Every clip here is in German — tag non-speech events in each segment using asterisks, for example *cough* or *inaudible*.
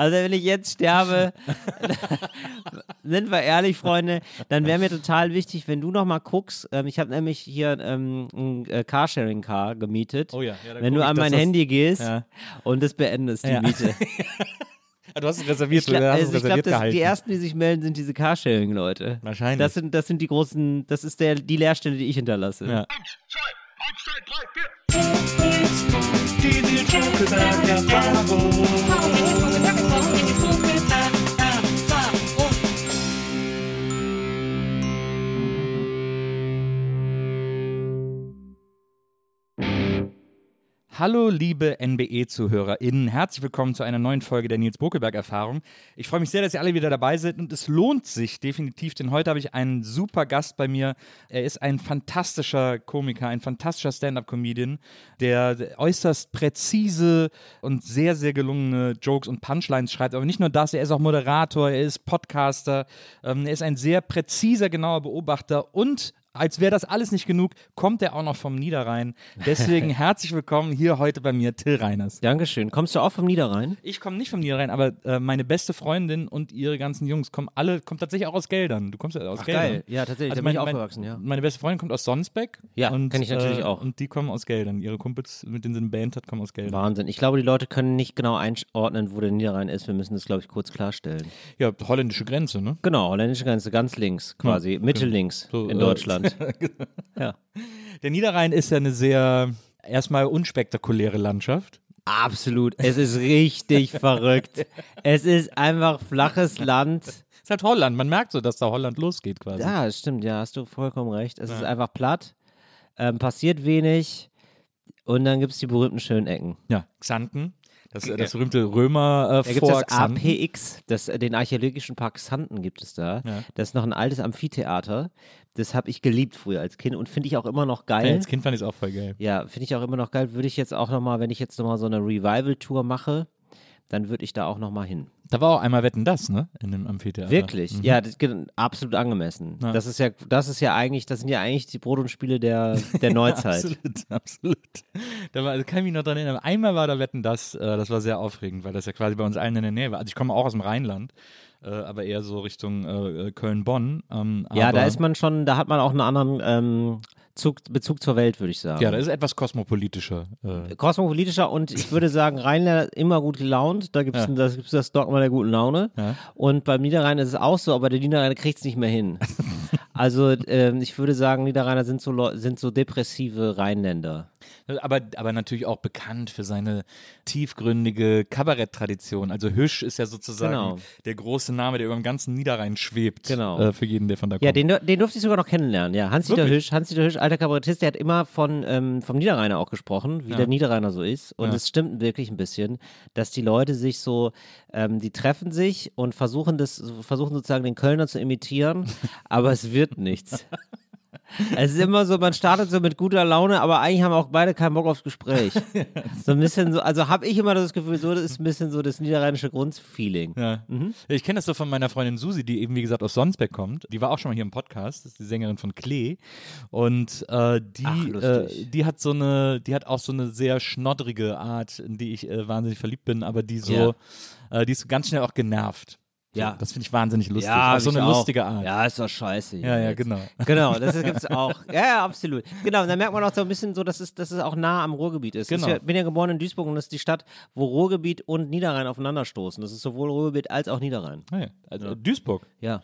Also wenn ich jetzt sterbe, *laughs* sind wir ehrlich, Freunde, dann wäre mir total wichtig, wenn du noch mal guckst. Ähm, ich habe nämlich hier ähm, ein äh, Carsharing-Car gemietet. Oh ja, ja, da wenn du ich, an mein das- Handy gehst Ja. und das beendest, die Ja. Miete. *laughs* Du hast es reserviert, Ich glaub, du hast also es ich glaube, reserviert das- gehalten. die ersten, die sich melden, sind diese Carsharing-Leute. Wahrscheinlich. Das sind, das sind die großen, das ist der, die Leerstelle, die ich hinterlasse. Ja. Hallo, liebe NBE-ZuhörerInnen. Herzlich willkommen zu einer neuen Folge der Nils Bokelberg-Erfahrung. Ich freue mich sehr, dass ihr alle wieder dabei seid und es lohnt sich definitiv, denn heute habe ich einen super Gast bei mir. Er ist ein fantastischer Komiker, ein fantastischer Stand-Up-Comedian, der äußerst präzise und sehr, sehr gelungene Jokes und Punchlines schreibt. Aber nicht nur das, er ist auch Moderator, er ist Podcaster, ähm, er ist ein sehr präziser, genauer Beobachter und als wäre das alles nicht genug, kommt er auch noch vom Niederrhein. Deswegen *laughs* herzlich willkommen hier heute bei mir, Till Reiners. Dankeschön. Kommst du auch vom Niederrhein? Ich komme nicht vom Niederrhein, aber äh, meine beste Freundin und ihre ganzen Jungs kommen alle, kommen tatsächlich auch aus Geldern. Du kommst ja aus Ach, Geldern. geil. Ja, tatsächlich, da bin meine, ich aufgewachsen, ja. Meine beste Freundin kommt aus Sonsbeck. Ja, und, kenn ich natürlich äh, auch. Und die kommen aus Geldern. Ihre Kumpels, mit denen sie eine Band hat, kommen aus Geldern. Wahnsinn. Ich glaube, die Leute können nicht genau einordnen, wo der Niederrhein ist. Wir müssen das, glaube ich, kurz klarstellen. Ja, holländische Grenze, ne? Genau, holländische Grenze, ganz links quasi, mittellinks So, in äh, Deutschland. *laughs* ja. Der Niederrhein ist ja eine sehr erstmal unspektakuläre Landschaft. Absolut. Es ist richtig *laughs* verrückt. Es ist einfach flaches Land. Es ist halt Holland. Man merkt so, dass da Holland losgeht quasi. Ja, das stimmt, ja, hast du vollkommen recht. Es ist einfach platt, ähm, passiert wenig und dann gibt es die berühmten schönen Ecken. Ja, Xanten. Das, das berühmte Römer äh, Da gibt es. APX, das, äh, den archäologischen Park Xanten gibt es da. Ja. Das ist noch ein altes Amphitheater. Das habe ich geliebt früher als Kind und finde ich auch immer noch Ja, geil. als Kind fand ich es auch voll geil. Ja, finde ich auch immer noch geil. Würde ich jetzt auch nochmal, wenn ich jetzt nochmal so eine Revival-Tour mache, dann würde ich da auch nochmal hin. Da war auch einmal Wetten das, ne? In dem Amphitheater. Wirklich? Mhm. Ja, das, absolut angemessen. Ja. Das ist ja, das ist ja eigentlich, das sind ja eigentlich die Brot- und Spiele der, der *laughs* Neuzeit. Absolut, absolut. Da war, also kann ich mich noch dran erinnern. Einmal war da Wetten das, äh, das war sehr aufregend, weil das ja quasi bei uns allen in der Nähe war. Also ich komme auch aus dem Rheinland, äh, aber eher so Richtung äh, äh, Köln-Bonn. Ähm, ja, da ist man schon, da hat man auch einen anderen ähm, Zug, Bezug zur Welt, würde ich sagen. Ja, da ist etwas kosmopolitischer. Äh, Kosmopolitischer und ich würde sagen, Rheinländer immer gut gelaunt. Da gibt es Ja. das, gibt's das Dogma der guten Laune. Ja. Und beim Niederrhein ist es auch so, aber der Niederrhein kriegt es nicht mehr hin. *laughs* also ähm, ich würde sagen, Niederrheiner sind so, sind so depressive Rheinländer. aber, aber natürlich auch bekannt für seine tiefgründige Kabaretttradition. Also Hüsch ist ja sozusagen Genau. der große Name, der über dem ganzen Niederrhein schwebt. Genau. Äh, für jeden, der von da kommt. Ja, den, den durfte ich sogar noch kennenlernen. Ja, Hans-Dieter? Hüsch, Hans-Dieter Hüsch, alter Kabarettist, der hat immer von, ähm, vom Niederrheiner auch gesprochen, wie Ja. der Niederrheiner so ist. Und Ja. es stimmt wirklich ein bisschen, dass die Leute sich so, ähm, die treffen sich und versuchen das, versuchen sozusagen den Kölner zu imitieren, *laughs* aber es wird nichts. Es ist immer so, man startet so mit guter Laune, aber eigentlich haben auch beide keinen Bock aufs Gespräch. *laughs* So ein bisschen so, also habe ich immer das Gefühl, so das ist ein bisschen so das niederrheinische Grundfeeling. Ja. Ich kenne das so von meiner Freundin Susi, die eben, wie gesagt, aus Sonsbeck kommt. Die war auch schon mal hier im Podcast, das ist die Sängerin von Klee. Und äh, die, Ach, äh, die hat so eine, die hat auch so eine sehr schnoddrige Art, in die ich äh, wahnsinnig verliebt bin, aber die so, Ja. äh, die ist so ganz schnell auch genervt. Ja. Das finde ich wahnsinnig lustig. Ja, Auf so eine auch. lustige Art. Ja, ist doch scheiße. Ja, ja, jetzt. genau. Genau, das *laughs* gibt's auch. Ja, ja, absolut. Genau, und dann merkt man auch so ein bisschen so, dass es, dass es auch nah am Ruhrgebiet ist. Genau. Ich bin ja geboren in Duisburg und das ist die Stadt, wo Ruhrgebiet und Niederrhein aufeinanderstoßen. Das ist sowohl Ruhrgebiet als auch Niederrhein. Ja. Also, Duisburg. Ja,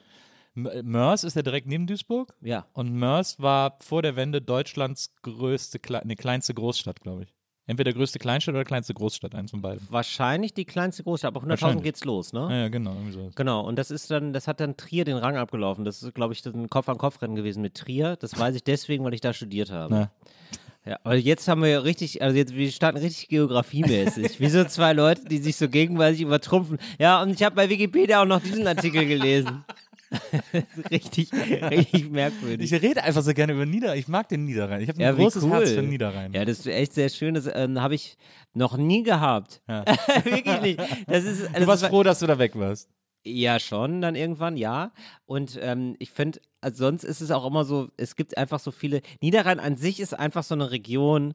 M- Mörs ist ja direkt neben Duisburg. ja. Und Mörs war vor der Wende Deutschlands größte, Kle ne, kleinste Großstadt, glaube ich. Entweder größte Kleinstadt oder kleinste Großstadt, eins von beiden. Wahrscheinlich die kleinste Großstadt, aber 100.000 Wahrscheinlich. geht's los, ne? Ja, ja, genau. So. Genau, und das ist dann, das hat dann Trier den Rang abgelaufen. Das ist, glaube ich, ein Kopf-an-Kopf-Rennen gewesen mit Trier. Das weiß ich deswegen, weil ich da studiert habe. Na. Ja, aber jetzt haben wir ja richtig, also jetzt, wir starten richtig geografiemäßig. Wie so zwei Leute, die sich so gegenseitig übertrumpfen. Ja, und ich habe bei Wikipedia auch noch diesen Artikel gelesen. *laughs* richtig, richtig merkwürdig. Ich rede einfach so gerne über Niederrhein. Ich mag den Niederrhein. Ich habe ein ja, großes cool. Herz für den Niederrhein. Ja, das ist echt sehr schön. Das ähm, habe ich noch nie gehabt. Ja. *laughs* Wirklich nicht. Das ist, du das warst ist, froh, dass du da weg warst. Ja, schon, dann irgendwann, ja. Und ähm, ich finde, also sonst ist es auch immer so, es gibt einfach so viele. Niederrhein an sich ist einfach so eine Region,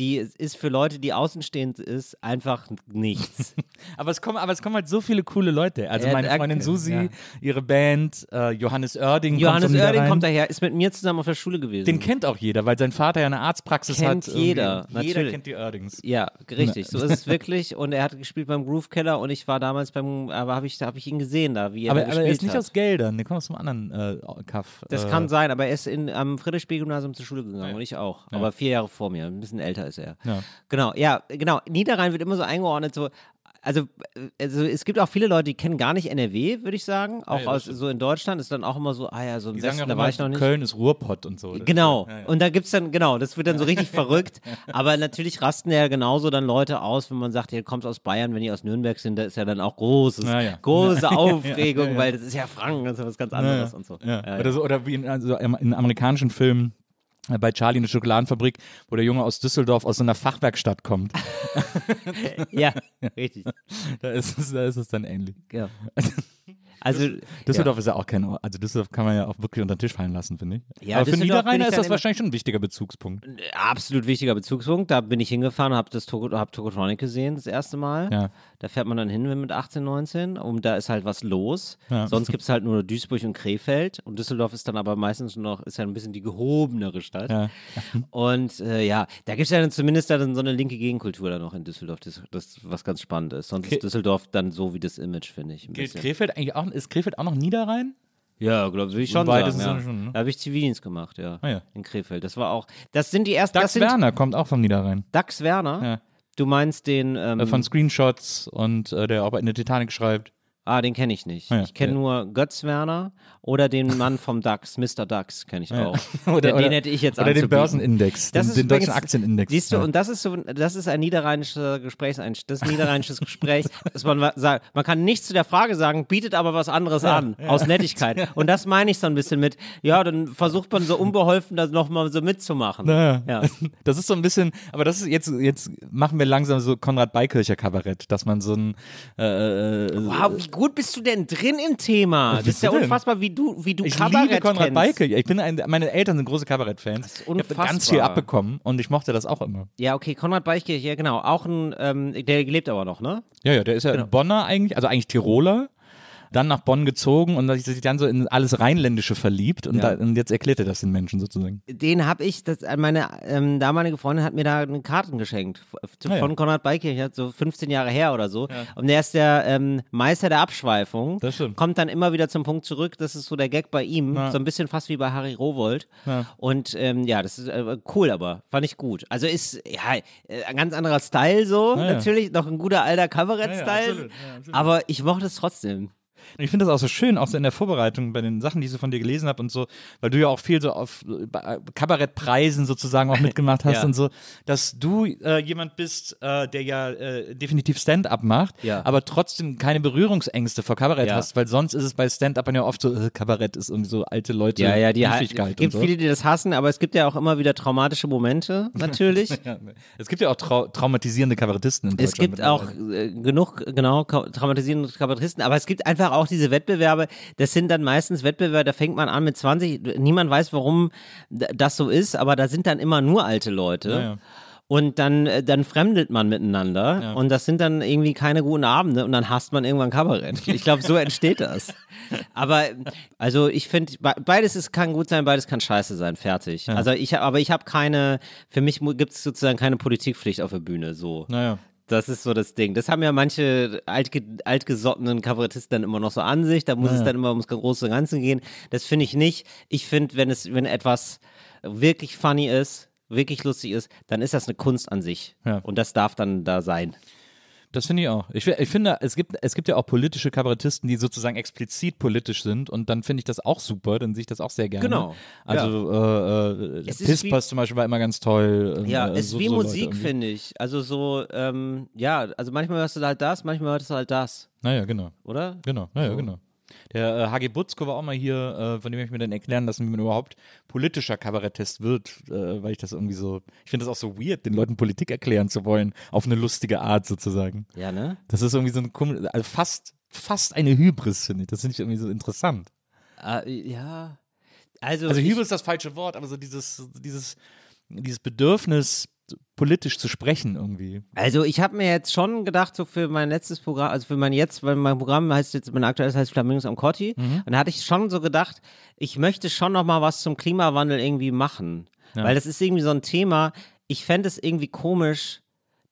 die ist für Leute, die außenstehend ist, einfach nichts. *laughs* Aber es kommen, aber es kommen halt so viele coole Leute. Also Ja, meine Freundin. Susi, Ja. ihre Band, äh, Johannes Oerding Johannes kommt Oerding kommt daher, ist mit mir zusammen auf der Schule gewesen. Den kennt auch jeder, weil sein Vater ja eine Arztpraxis Kennt hat. irgendwie. jeder, Jeder natürlich. kennt die Oerdings. ja, richtig, so ist es wirklich. Und er hat gespielt beim Groove Keller und ich war damals beim, aber habe ich, da habe ich ihn gesehen, da wie er Aber, da aber gespielt er ist nicht hat. aus Geldern, der kommt aus einem anderen äh, Kaff. Das äh, kann sein, aber er ist in, am Friedrichsspiel-Gymnasium zur Schule gegangen und ich auch. Ja. Aber vier Jahre vor mir, ein bisschen älter ist er. Ja. Genau, ja, genau. Niederrhein wird immer so eingeordnet, so. Also, also es gibt auch viele Leute, die kennen gar nicht NRW, würde ich sagen. Auch ja, aus, so in Deutschland ist dann auch immer so, ah ja, so im Die Westen, da war ich noch nicht. Köln ist Ruhrpott und so. Genau. Ja, ja. Und da gibt's dann, genau, das wird dann so richtig verrückt. *laughs* Aber natürlich rasten ja genauso dann Leute aus, wenn man sagt, ihr kommt aus Bayern, wenn die aus Nürnberg sind, da ist ja dann auch großes, große *laughs* Aufregung, weil das ist ja Franken, das ist ja was ganz anderes und so. Oder, so, oder wie in, also in amerikanischen Filmen bei Charlie in der Schokoladenfabrik, wo der Junge aus Düsseldorf aus so einer Fachwerkstatt kommt. *laughs* ja, richtig. *laughs* da, ist es, da ist es dann ähnlich. Ja. *laughs* Also, Düsseldorf ist ja auch kein Ort. Also Düsseldorf kann man ja auch wirklich unter den Tisch fallen lassen, finde ich. Ja, Aber für Niederrheiner ist das wahrscheinlich schon ein wichtiger Bezugspunkt. ja, absolut wichtiger Bezugspunkt. Da bin ich hingefahren, habe das Togo, hab Tokotronic gesehen, das erste Mal. Ja. Da fährt man dann hin mit 18, 19 und da ist halt was los. Ja. Sonst gibt es halt nur Duisburg und Krefeld und Düsseldorf ist dann aber meistens noch, ist ja ein bisschen die gehobenere Stadt. Ja. Und äh, ja, da gibt es ja dann zumindest dann so eine linke Gegenkultur dann noch in Düsseldorf, das, das was ganz spannend ist. Sonst Okay. ist Düsseldorf dann so wie das Image, finde ich. Gilt. Krefeld eigentlich auch, ist Krefeld auch noch Niederrhein? Ja, glaube ich schon. Sagen, ja. schon, ne? Da habe ich Zivildienst gemacht, ja. Ah, ja. In Krefeld. Das war auch, das sind die ersten, das Dax sind Werner kommt auch vom Niederrhein. Dax Werner. Ja. Du meinst den, ähm, Äh, Von Screenshots und äh, der auch in der Titanic schreibt. Ah, den kenne ich nicht. Ja, ich kenne ja. nur Götz Werner oder den Mann vom DAX, Mr. DAX kenne ich auch. *laughs* Oder, den, den hätte ich jetzt Oder den anzubieten. Börsenindex, Das den, ist den deutschen Aktienindex. Siehst du, ja. und das ist so, das ist ein niederrheinischer Gesprächseinstieg, das ist ein niederrheinisches *laughs* Gespräch, dass man sagt, man kann nichts zu der Frage sagen, bietet aber was anderes an, aus Nettigkeit. Und das meine ich so ein bisschen mit, ja, dann versucht man so unbeholfen das nochmal so mitzumachen. Ja. Ja. *laughs* Das ist so ein bisschen, aber das ist jetzt, jetzt machen wir langsam so Konrad Beikircher Kabarett, dass man so ein äh, äh, Wow, wie gut bist du denn drin im Thema? Das ist ja denn? unfassbar, wie du, wie du ich Kabarett liebe Konrad kennst. Beikircher. Ich bin ein, meine Eltern sind große Kabarettfans. Ich habe ganz viel abbekommen und ich mochte das auch immer. Ja, okay, Konrad Beichkirch, ja genau. Auch ein, ähm, der lebt aber noch, ne? Ja, ja, der ist ja Genau. Bonner eigentlich, also eigentlich Tiroler. Dann nach Bonn gezogen und sich dann so in alles Rheinländische verliebt und, Ja. da, und jetzt erklärt er das den Menschen sozusagen. Den habe ich, das, meine ähm, damalige Freundin hat mir da Karten geschenkt Ah, ja. von Konrad Beikirch, so 15 Jahre her oder so. Und der ist der ähm, Meister der Abschweifung. Das stimmt. Kommt dann immer wieder zum Punkt zurück. Das ist so der Gag bei ihm. Ja. So ein bisschen fast wie bei Harry Rowold. Ja. Und ähm, ja, das ist äh, cool, aber fand ich gut. Also ist ja äh, ein ganz anderer Style so, Ja, ja. natürlich. Noch ein guter alter Kabarett-Style. Ja, ja, absolut. Ja, absolut. aber ich mochte es trotzdem. Und Ich finde das auch so schön, auch so in der Vorbereitung bei den Sachen, die ich so von dir gelesen habe und so, weil du ja auch viel so auf äh, Kabarettpreisen sozusagen auch mitgemacht *laughs* hast Ja. und so, dass du äh, jemand bist, äh, der ja äh, definitiv Stand-up macht, Ja. aber trotzdem keine Berührungsängste vor Kabarett Ja. hast, weil sonst ist es bei Stand-Upern ja oft so, äh, Kabarett ist irgendwie so alte Leute, Ja, ja, die Es gibt so. viele, die das hassen, aber es gibt ja auch immer wieder traumatische Momente, *laughs* natürlich. Ja, es gibt ja auch trau traumatisierende Kabarettisten in Es Deutschland. gibt auch äh, genug, genau, traumatisierende Kabarettisten, aber es gibt einfach auch diese Wettbewerbe, das sind dann meistens Wettbewerbe, da fängt man an mit 20, niemand weiß, warum das so ist, aber da sind dann immer nur alte Leute. Ja, ja. und dann, äh, dann fremdelt man miteinander und das sind dann irgendwie keine guten Abende und dann hasst man irgendwann Kabarett. *laughs* Ich glaube, so entsteht das. Aber also ich finde, be- beides ist, kann gut sein, beides kann scheiße sein, fertig. Also ich, aber ich habe keine, für mich gibt es sozusagen keine Politikpflicht auf der Bühne, so. Naja. Das ist so das Ding. Das haben ja manche altge altgesottenen Kabarettisten dann immer noch so an sich. Da muss es dann immer ums große Ganze gehen. Das finde ich nicht. Ich finde, wenn es, wenn etwas wirklich funny ist, wirklich lustig ist, dann ist das eine Kunst an sich. Ja. Und das darf dann da sein. Das finde ich auch. Ich, ich finde, es gibt, es gibt ja auch politische Kabarettisten, die sozusagen explizit politisch sind und dann finde ich das auch super, dann sehe ich das auch sehr gerne. Genau. Also äh, äh, Es ist Pispas zum Beispiel war immer ganz toll. ähm, Ja, äh, ist so, wie so Musik, finde ich. Also so, ähm, ja, also manchmal hörst du halt das, manchmal hörst du halt das, Naja, genau. oder? Genau, naja, genau. Der äh, HG Butzko war auch mal hier, äh, von dem habe ich mir dann erklären lassen, wie man überhaupt politischer Kabarettist wird, äh, weil ich das irgendwie so, ich finde das auch so weird, den Leuten Politik erklären zu wollen, auf eine lustige Art sozusagen. Ja, ne? Das ist irgendwie so ein, also fast, fast eine Hybris, finde ich. Das finde ich irgendwie so interessant. Äh, ja. Also, Also Hybris ist das falsche Wort, aber so dieses, dieses, dieses Bedürfnis, politisch zu sprechen irgendwie. Also ich habe mir jetzt schon gedacht, so für mein letztes Programm, also für mein jetzt, weil mein Programm heißt jetzt, mein aktuelles heißt Flamingos am Corti. Mhm. Und da hatte ich schon so gedacht, ich möchte schon noch mal was zum Klimawandel irgendwie machen. Weil das ist irgendwie so ein Thema, ich fände es irgendwie komisch,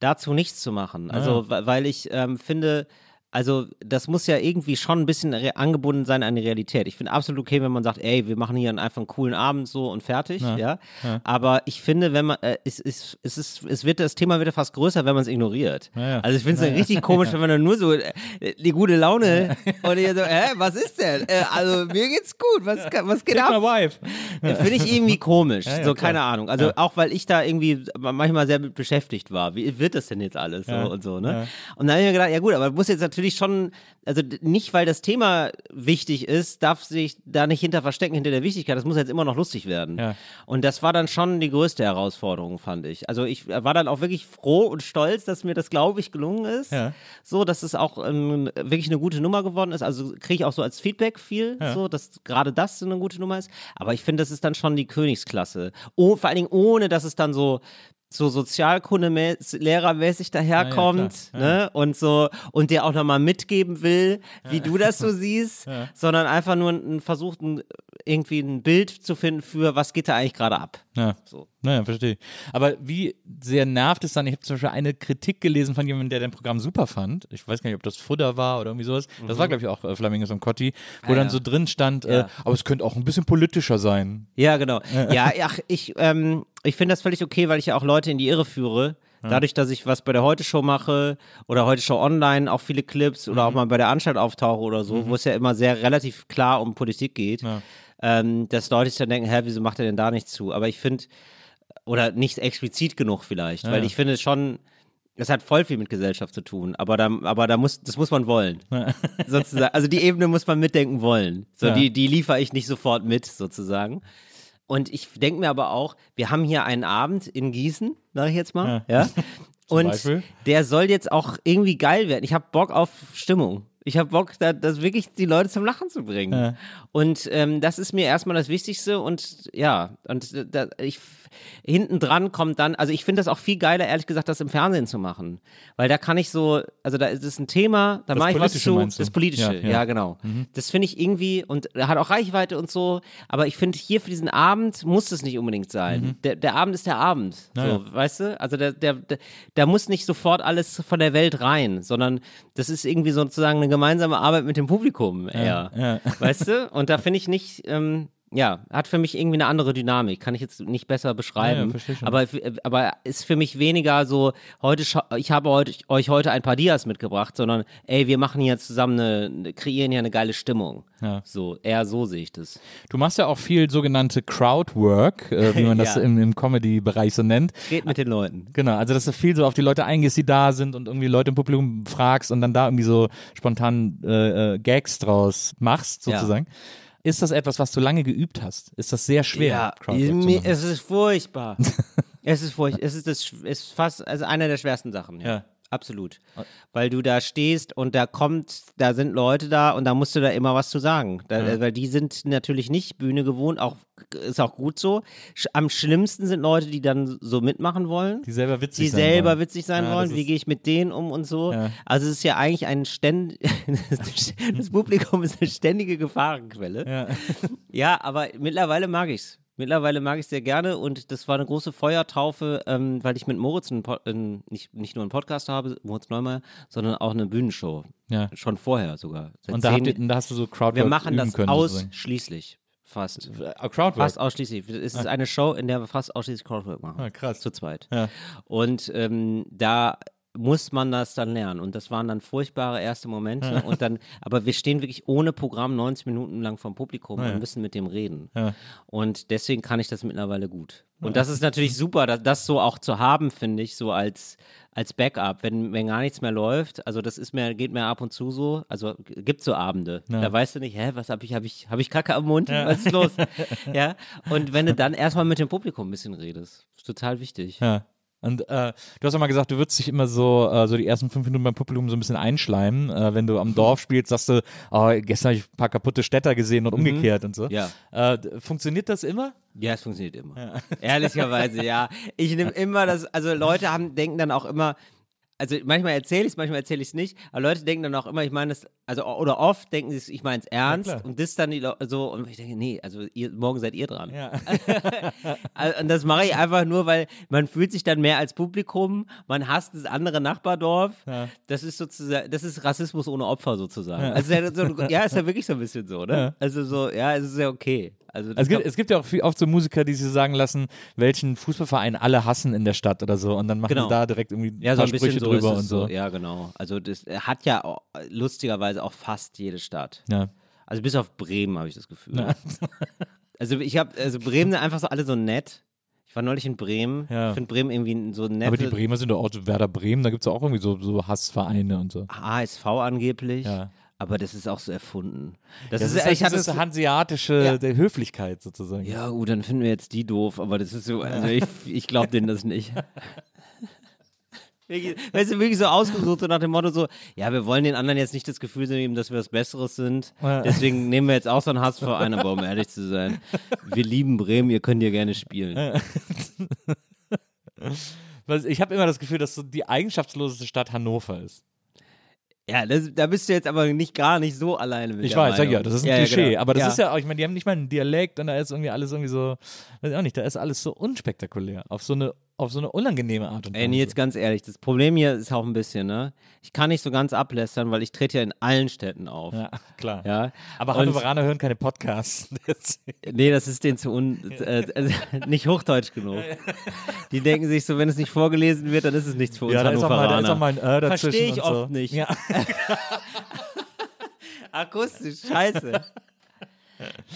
dazu nichts zu machen. Also wa- weil ich ähm, finde, also das muss ja irgendwie schon ein bisschen angebunden sein an die Realität. Ich finde absolut okay, wenn man sagt, ey, wir machen hier einfach einen coolen Abend so und fertig, ja. Aber ich finde, wenn man, äh, es, es, es, ist, es wird, das Thema wird ja fast größer, wenn man es ignoriert. ja. Also ich finde es richtig komisch, wenn man dann nur so äh, die gute Laune und ihr so, hä, was ist denn? Äh, also mir geht's gut, was, was geht Take my ab? wife. Finde ich irgendwie komisch. ja, so, keine Ahnung. Also auch weil ich da irgendwie manchmal sehr mit beschäftigt war. Wie wird das denn jetzt alles so Ja, und so, ne? Und dann habe ich mir gedacht, ja gut, aber muss jetzt natürlich schon, also nicht, weil das Thema wichtig ist, darf sich da nicht hinter verstecken, hinter der Wichtigkeit. Das muss jetzt immer noch lustig werden. Ja. Und das war dann schon die größte Herausforderung, fand ich. Also ich war dann auch wirklich froh und stolz, dass mir das, glaube ich, gelungen ist. Ja. So, dass es auch ähm, wirklich eine gute Nummer geworden ist. Also kriege ich auch so als Feedback viel, so, dass gerade das so eine gute Nummer ist. Aber ich finde, das ist dann schon die Königsklasse. Oh, vor allen Dingen ohne, dass es dann so so Sozialkunde-lehrermäßig daherkommt, Ja, ja, klar. ne? Und so, und der auch nochmal mitgeben will, wie du das so *laughs* siehst, sondern einfach nur ein- versucht, ein, irgendwie ein Bild zu finden für, was geht da eigentlich gerade ab. Ja. So. Naja, verstehe. Aber wie sehr nervt es dann? Ich habe zum Beispiel eine Kritik gelesen von jemandem, der dein Programm super fand. Ich weiß gar nicht, ob das Futter war oder irgendwie sowas. Das war, glaube ich, auch äh, Flamingos und Cotti, wo Ah, dann ja. so drin stand, Ja. äh, aber es könnte auch ein bisschen politischer sein. Ja, genau. Ja, ach, ich, ähm, ich finde das völlig okay, weil ich ja auch Leute in die Irre führe. Dadurch, dass ich was bei der Heute-Show mache oder Heute-Show online, auch viele Clips oder auch mal bei der Anstalt auftauche oder so, wo es ja immer sehr relativ klar um Politik geht, ähm, dass Leute sich dann denken, hä, wieso macht er denn da nichts zu? Aber ich finde, oder nicht explizit genug vielleicht, weil ich finde schon, es hat voll viel mit Gesellschaft zu tun, aber da, aber da muss, das muss man wollen. sozusagen. Also die Ebene muss man mitdenken wollen. So, Ja. die, die liefere ich nicht sofort mit, sozusagen. Und ich denke mir aber auch, wir haben hier einen Abend in Gießen, sage ich jetzt mal, ja. *laughs* Und Beispiel? der soll jetzt auch irgendwie geil werden. Ich habe Bock auf Stimmung. Ich habe Bock, da, das wirklich die Leute zum Lachen zu bringen. Und ähm, das ist mir erstmal das Wichtigste. Und ja, und äh, da, ich hinten dran kommt dann, also ich finde das auch viel geiler, ehrlich gesagt, das im Fernsehen zu machen. Weil da kann ich so, also da ist es ein Thema, da mache ich was zu. Das Politische, Ja, ja, ja. genau. Das finde ich irgendwie, und hat auch Reichweite und so, aber ich finde, hier für diesen Abend muss es nicht unbedingt sein. Der, der Abend ist der Abend. Naja. So, weißt du? Also der, der, der, da muss nicht sofort alles von der Welt rein, sondern das ist irgendwie sozusagen eine gemeinsame Arbeit mit dem Publikum eher. ja. Weißt du? Und da finde ich nicht, ähm, ja, hat für mich irgendwie eine andere Dynamik. Kann ich jetzt nicht besser beschreiben. Ja, ja, aber, aber ist für mich weniger so, heute, ich habe heute, euch heute ein paar Dias mitgebracht, sondern ey, wir machen hier zusammen eine, kreieren hier eine geile Stimmung. Ja. So, eher so sehe ich das. Du machst ja auch viel sogenannte Crowdwork, äh, wie man *laughs* das im, im Comedy-Bereich so nennt. Geht mit den Leuten. Genau, also dass du viel so auf die Leute eingehst, die da sind und irgendwie Leute im Publikum fragst und dann da irgendwie so spontan äh, äh, Gags draus machst, Ja. Ist das etwas, was du lange geübt hast? Ist das sehr schwer? Zu mir, es ist furchtbar. *laughs* es ist furchtbar. Es ist, das, es ist fast also einer der schwersten Sachen. Ja. Ja. Absolut. Weil du da stehst und da kommt, da sind Leute da und da musst du da immer was zu sagen. Da, äh, Weil die sind natürlich nicht Bühne gewohnt, auch ist auch gut so. Am schlimmsten sind Leute, die dann so mitmachen wollen. Die selber witzig die sein selber wollen. witzig sein Ja, wollen, wie gehe ich mit denen um und so. Ja. Also es ist ja eigentlich ein ständ *laughs* das Publikum ist eine ständige Gefahrenquelle. Ja. Ja, aber mittlerweile mag ich's. Mittlerweile mag ich sehr gerne und das war eine große Feuertaufe, ähm, weil ich mit Moritz einen einen- nicht, nicht nur einen Podcast habe, Moritz Neumeier, sondern auch eine Bühnenshow. Ja. Schon vorher sogar. Seit Und da, zehn- ihr, da hast du so Crowdwork wir machen das können, ausschließlich. Fast. Äh, Crowdwork? Fast ausschließlich. Es ist eine Show, in der wir fast ausschließlich Crowdwork machen. Ah, krass. Zu zweit. Ja. Und ähm, da muss man das dann lernen. Und das waren dann furchtbare erste Momente. Und dann, aber wir stehen wirklich ohne Programm 90 Minuten lang vom Publikum und müssen mit dem reden. Ja. Und deswegen kann ich das mittlerweile gut. Und das ist natürlich super, das, das so auch zu haben, finde ich, so als, als Backup, wenn, wenn gar nichts mehr läuft. Also das ist mir, geht mir ab und zu so. Also gibt so Abende. Da weißt du nicht, hä, was habe ich, habe ich, habe ich Kacke am Mund? Was ist los? *laughs* ja. Und wenn du dann erstmal mit dem Publikum ein bisschen redest, ist total wichtig. Ja. Und äh, du hast auch mal gesagt, du würdest dich immer so, äh, so die ersten fünf Minuten beim Publikum so ein bisschen einschleimen. Äh, wenn du am Dorf spielst, sagst du, oh, gestern habe ich ein paar kaputte Städter gesehen und umgekehrt und so. Mhm. Ja. Äh, funktioniert das immer? Ja, es funktioniert immer. Ehrlicherweise, ja. Ich nehme *laughs* immer das, also Leute haben, denken dann auch immer, also manchmal erzähle ich es, manchmal erzähle ich es nicht, aber Leute denken dann auch immer, ich meine es, also oder oft denken sie es, ich meine es ernst klar. und das dann die Leute so und ich denke, nee, also ihr, morgen seid ihr dran. Ja. *laughs* Also, Und das mache ich einfach nur, weil man fühlt sich dann mehr als Publikum, man hasst das andere Nachbardorf. Das ist sozusagen, das ist Rassismus ohne Opfer sozusagen. Also ja, so, ja, ist ja wirklich so ein bisschen so, ne? Also so, ja, es ist ja okay. Also, Also es, gibt, es gibt ja auch viel, oft so Musiker, die sich sagen lassen, welchen Fußballverein alle hassen in der Stadt oder so. Und dann machen Genau. sie da direkt irgendwie Ja, so ein Sprüche so drüber und es so. Ja, genau. Also das hat ja auch, lustigerweise auch fast jede Stadt. Ja. Also bis auf Bremen habe ich das Gefühl. *laughs* Also ich habe, also Bremen sind einfach so alle so nett. Ich war neulich in Bremen. Ja. Ich finde Bremen irgendwie so nett. Aber die Bremer sind doch auch so Werder Bremen, da gibt es auch irgendwie so, so Hassvereine und so. HSV angeblich. Ja. Aber das ist auch so erfunden. Das, Das ist, ist, halt ich hatte es- hanseatische Ja. der Höflichkeit sozusagen. Ja, gut, dann finden wir jetzt die doof, aber das ist so, also ich, ich glaube denen das nicht. *laughs* Weißt du, wirklich so ausgesucht, so nach dem Motto so, ja, wir wollen den anderen jetzt nicht das Gefühl geben, dass wir was Besseres sind. Ja. Deswegen nehmen wir jetzt auch so einen Hassverein, aber um ehrlich zu sein, wir lieben Bremen, ihr könnt hier gerne spielen. *laughs* Ich habe immer das Gefühl, dass so die eigenschaftsloseste Stadt Hannover ist. Ja, das, da bist du jetzt aber nicht gar nicht so alleine mit Ich weiß, sag Meinung. ja, das ist ein Ja, ja, Klischee. genau. Aber das ja. ist ja auch, ich meine, die haben nicht mal einen Dialekt und da ist irgendwie alles irgendwie so, weiß ich auch nicht, da ist alles so unspektakulär. Auf so eine, auf so eine unangenehme Art und Weise. Ey, nee, jetzt ganz ehrlich, das Problem hier ist auch ein bisschen, ne? Ich kann nicht so ganz ablästern, weil ich trete ja in allen Städten auf. Ja, klar. Ja. Aber Hannoveraner hören keine Podcasts. *laughs* Nee, das ist denen zu un äh, äh, *laughs* nicht hochdeutsch genug. Die denken sich so, wenn es nicht vorgelesen wird, dann ist es nichts für uns ja, da ist, auch mal, da ist Hannoveraner. auch mal ein Äh dazwischen. Verstehe ich und so. oft nicht. Ja. *laughs* Akustisch, scheiße.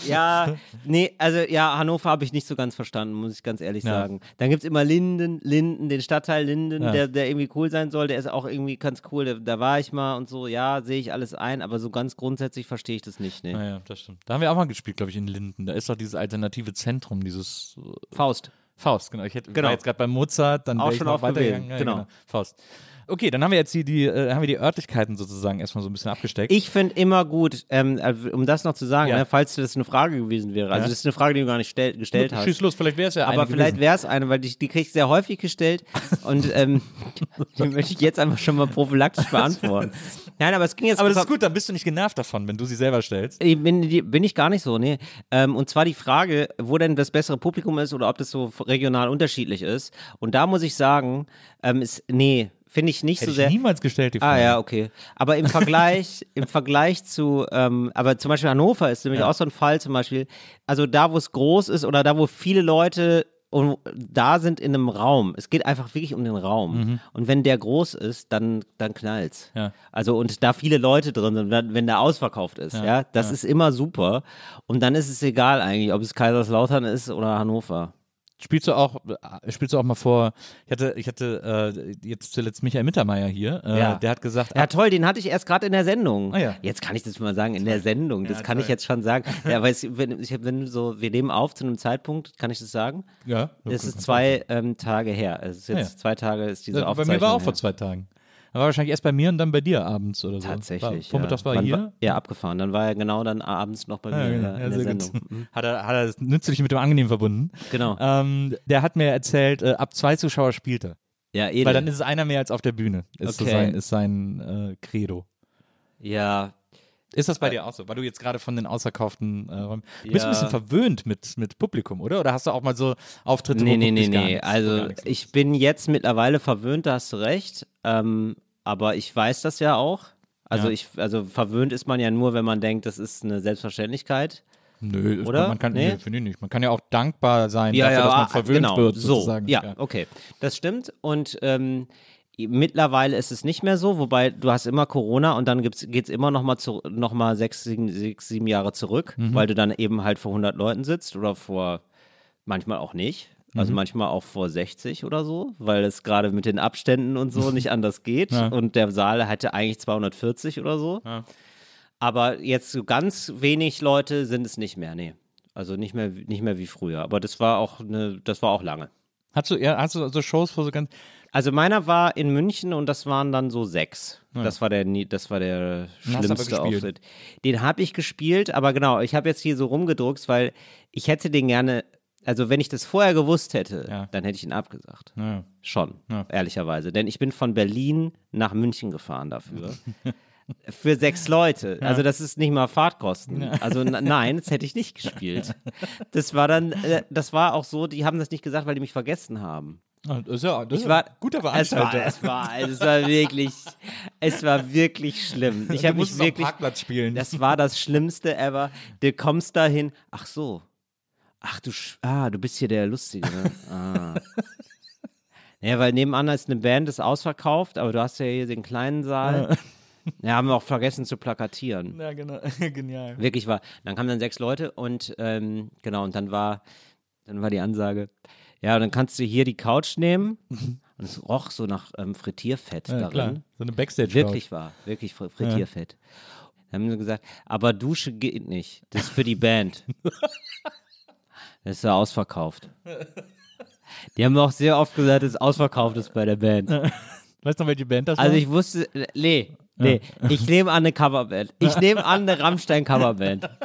Ja, nee, also ja, Hannover habe ich nicht so ganz verstanden, muss ich ganz ehrlich Ja. sagen. Dann gibt es immer Linden, Linden, den Stadtteil Linden, Ja. der, der irgendwie cool sein soll, der ist auch irgendwie ganz cool, da, da war ich mal und so, ja, sehe ich alles ein, aber so ganz grundsätzlich verstehe ich das nicht, nee. Naja, das stimmt. Da haben wir auch mal gespielt, glaube ich, in Linden. Da ist doch dieses alternative Zentrum, dieses äh, Faust. Faust, genau. Ich hätte, Genau. war jetzt gerade bei Mozart, dann Auch wäre ich schon noch weitergegangen. gewählt, genau. Faust. Okay, dann haben wir jetzt hier die, äh, haben wir die Örtlichkeiten sozusagen erstmal so ein bisschen abgesteckt. Ich finde immer gut, ähm, also, um das noch zu sagen, Ja. ne, falls das eine Frage gewesen wäre, also das ist eine Frage, die du gar nicht stell, gestellt hast. Schieß los, vielleicht wäre es ja Aber eine vielleicht gewesen. wäre es eine, weil die, die kriege ich sehr häufig gestellt *laughs* und ähm, *laughs* die möchte ich jetzt einfach schon mal prophylaktisch beantworten. *laughs* Nein, aber es ging jetzt Aber das ist gut, dann bist du nicht genervt davon, wenn du sie selber stellst. Ich bin, die- bin ich gar nicht so, nee. Ähm, und zwar die Frage, wo denn das bessere Publikum ist oder ob das so regional unterschiedlich ist. Und da muss ich sagen, ähm, ist, nee, finde ich nicht Hätte so sehr. ich niemals gestellt, die Ah Frage. ja, okay. Aber im Vergleich, *laughs* im Vergleich zu, ähm, aber zum Beispiel Hannover ist nämlich Ja. auch so ein Fall zum Beispiel, also da, wo es groß ist oder da, wo viele Leute und da sind in einem Raum. Es geht einfach wirklich um den Raum. Und wenn der groß ist, dann, dann knallt's. Mhm. Ja. Also und da viele Leute drin sind, wenn wenn der ausverkauft ist, ja, das ist immer super. Und dann ist es egal eigentlich, ob es Kaiserslautern ist oder Hannover. Spielst du auch, äh, spielst du auch mal vor, ich hatte, ich hatte äh, jetzt zuletzt Michael Mittermeier hier, äh, Ja. der hat gesagt, Ja, toll, den hatte ich erst gerade in der Sendung. Ah, ja. Jetzt kann ich das mal sagen, in der Sendung. Das Ja, kann toll. ich jetzt schon sagen. *laughs* Ja, aber es, wenn, ich, hab- wenn so, wir nehmen auf zu einem Zeitpunkt, kann ich das sagen? ja, Es ist zwei ähm, Tage her. Es ist jetzt Ah, ja. zwei Tage ist diese Bei Aufzeichnung. mir war auch vor her. zwei Tagen. Er war wahrscheinlich erst bei mir und dann bei dir abends oder so. Tatsächlich. War, vormittags ja. war er hier. ja, abgefahren. Dann war er genau dann abends noch bei Ja, mir ja, in der sehr gut. Sendung. Mhm. Hat er, hat er das nützlich mit dem Angenehm verbunden. Genau. Ähm, der hat mir erzählt, äh, ab zwei Zuschauer spielt er. Ja, edel. Weil dann ist es einer mehr als auf der Bühne. Ist so Okay. sein, ist sein äh, Credo. ja, Ist das bei dir auch so? Weil du jetzt gerade von den ausverkauften äh, Räumen. Du bist ein Ja. bisschen verwöhnt mit, mit Publikum, oder? Oder hast du auch mal so Auftritte, Nee, nee, nee, nee. nichts- Also ich bin jetzt mittlerweile verwöhnt, da hast du recht. Ähm, aber ich weiß das ja auch. Also Ja. ich, also verwöhnt ist man ja nur, wenn man denkt, das ist eine Selbstverständlichkeit. Nö, Oder? man kann, Nee? finde ich nicht. Man kann ja auch dankbar sein dafür, dass man ah, verwöhnt genau, wird, so. sozusagen. Ja, okay. Das stimmt. Und ähm, mittlerweile ist es nicht mehr so, wobei du hast immer Corona und dann geht es immer noch mal, zu, noch mal sechs, sieben, sechs, sieben Jahre zurück, Mhm. weil du dann eben halt vor 100 Leuten sitzt oder vor manchmal auch nicht. Also Mhm. manchmal auch vor 60 oder so, weil es gerade mit den Abständen und so nicht *laughs* anders geht. Ja. Und der Saal hatte eigentlich 240 oder so. Ja. Aber jetzt so ganz wenig Leute sind es nicht mehr, nee. Also nicht mehr, nicht mehr wie früher. Aber das war auch eine, das war auch lange. Hast du, ja, hast du so Shows, wo so ganz. Also meiner war in München und das waren dann so sechs. Das war der, das war der schlimmste. Auftritt. Den habe ich gespielt, aber genau, ich habe jetzt hier so rumgedruckt, weil ich hätte den gerne, also wenn ich das vorher gewusst hätte, Ja. dann hätte ich ihn abgesagt. Ja. Schon, Ja. ehrlicherweise. Denn ich bin von Berlin nach München gefahren dafür. *laughs* Für sechs Leute. Also das ist nicht mal Fahrtkosten. Also n- nein, das hätte ich nicht gespielt. *laughs* Das war dann, äh, das war auch so, die haben das nicht gesagt, weil die mich vergessen haben. Das ist ja, das Ich war guter Es war, Veranstalter. es war, es war wirklich, es war wirklich schlimm. *laughs* Ich habe mich wirklich, Parkplatz spielen. das war das Schlimmste ever. Du kommst dahin, ach so, ach du, ah, du bist hier der Lustige. Ne? Ah. *laughs* Ja, weil nebenan ist eine Band, ist ausverkauft, aber du hast ja hier den kleinen Saal. Ja, haben wir auch vergessen zu plakatieren. ja, genau. *laughs* Genial. Wirklich war. Dann kamen dann sechs Leute und ähm, genau, und dann war, dann war die Ansage, ja, dann kannst du hier die Couch nehmen. Und es roch so nach ähm, Frittierfett Ja, darin. klar. So eine backstage Wirklich war, wirklich Fr- Frittierfett. Dann haben sie gesagt, aber Dusche geht nicht. Das ist für die Band. *laughs* Das ist ja ausverkauft. Die haben auch sehr oft gesagt, dass es ausverkauft ist bei der Band. Weißt du noch, welche Band das Also war? ich wusste, nee, nee, ich nehme an eine Coverband. Ich nehme an eine Rammstein-Coverband. *laughs*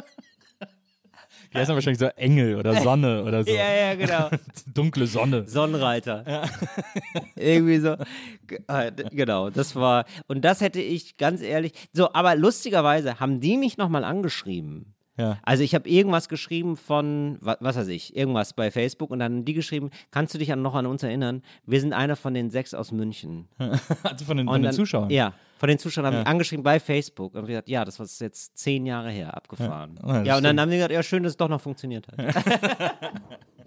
Die heißen wahrscheinlich so Engel oder Sonne oder so. *laughs* Ja, ja, genau. *laughs* Dunkle Sonne. Sonnenreiter. *laughs* Irgendwie so. Genau, das war. Und das hätte ich ganz ehrlich. So, aber lustigerweise haben die mich nochmal angeschrieben. Ja. Also ich habe irgendwas geschrieben von, wa- was weiß ich, irgendwas bei Facebook und dann haben die geschrieben, kannst du dich an, noch an uns erinnern? Wir sind einer von den sechs aus München. *laughs* Also von den, von den dann, Zuschauern. Ja, von den Zuschauern haben Ja. die angeschrieben bei Facebook. Und wir gesagt, ja, das war jetzt zehn Jahre her, abgefahren. Ja, Ja, und dann haben die gesagt, ja, schön, dass es doch noch funktioniert hat. *laughs* *laughs*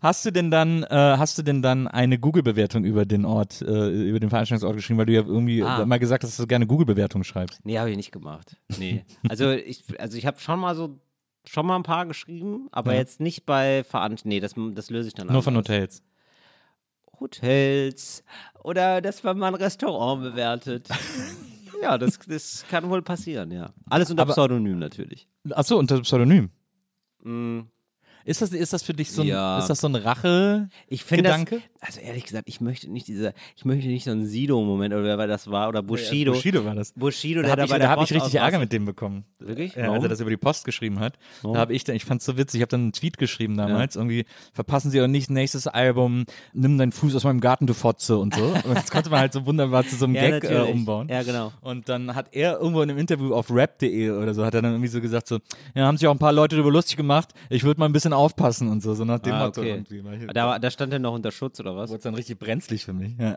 Hast du denn dann, äh, hast du denn dann eine Google-Bewertung über den Ort, äh, über den Veranstaltungsort geschrieben, weil du ja irgendwie Ah. mal gesagt hast, dass du gerne Google-Bewertungen schreibst? Nee, habe ich nicht gemacht. Nee. Also ich, also ich habe schon mal so, schon mal ein paar geschrieben, aber Ja. jetzt nicht bei Veranstaltungen. Nee, das, das löse ich dann Nur von anders. Hotels. Hotels oder dass man mal ein Restaurant bewertet. *laughs* ja, das, das kann wohl passieren, ja. Alles unter Aber- Pseudonym natürlich. Achso, unter Pseudonym. Mm, Ist das, ist das für dich so ein, Ja. ist das so ein Rache? Ich finde das? Also ehrlich gesagt, ich möchte nicht diese, ich möchte nicht so einen Sido-Moment oder wer das war oder Bushido. Bushido war das. Bushido, Da der habe ich, da der hab ich richtig Ärger mit dem bekommen. Wirklich? Ja, als er das über die Post geschrieben hat. Warum? Da habe ich, dann- ich fand es so witzig, ich habe dann einen Tweet geschrieben damals, irgendwie, verpassen Sie auch nicht nächstes Album, nimm deinen Fuß aus meinem Garten, du Fotze und so. Und das konnte man halt so wunderbar zu so einem *laughs* Ja, Gag äh, umbauen. Ja, genau. Und dann hat er irgendwo in einem Interview auf rap.de oder so, hat er dann irgendwie so gesagt so, ja, haben sich auch ein paar Leute darüber lustig gemacht, ich würde mal ein bisschen aufpassen und so, so nach dem Ah, Motto okay. irgendwie. Da, da stand er noch unter Schutz oder was? wurde es dann richtig brenzlig für mich. Ja.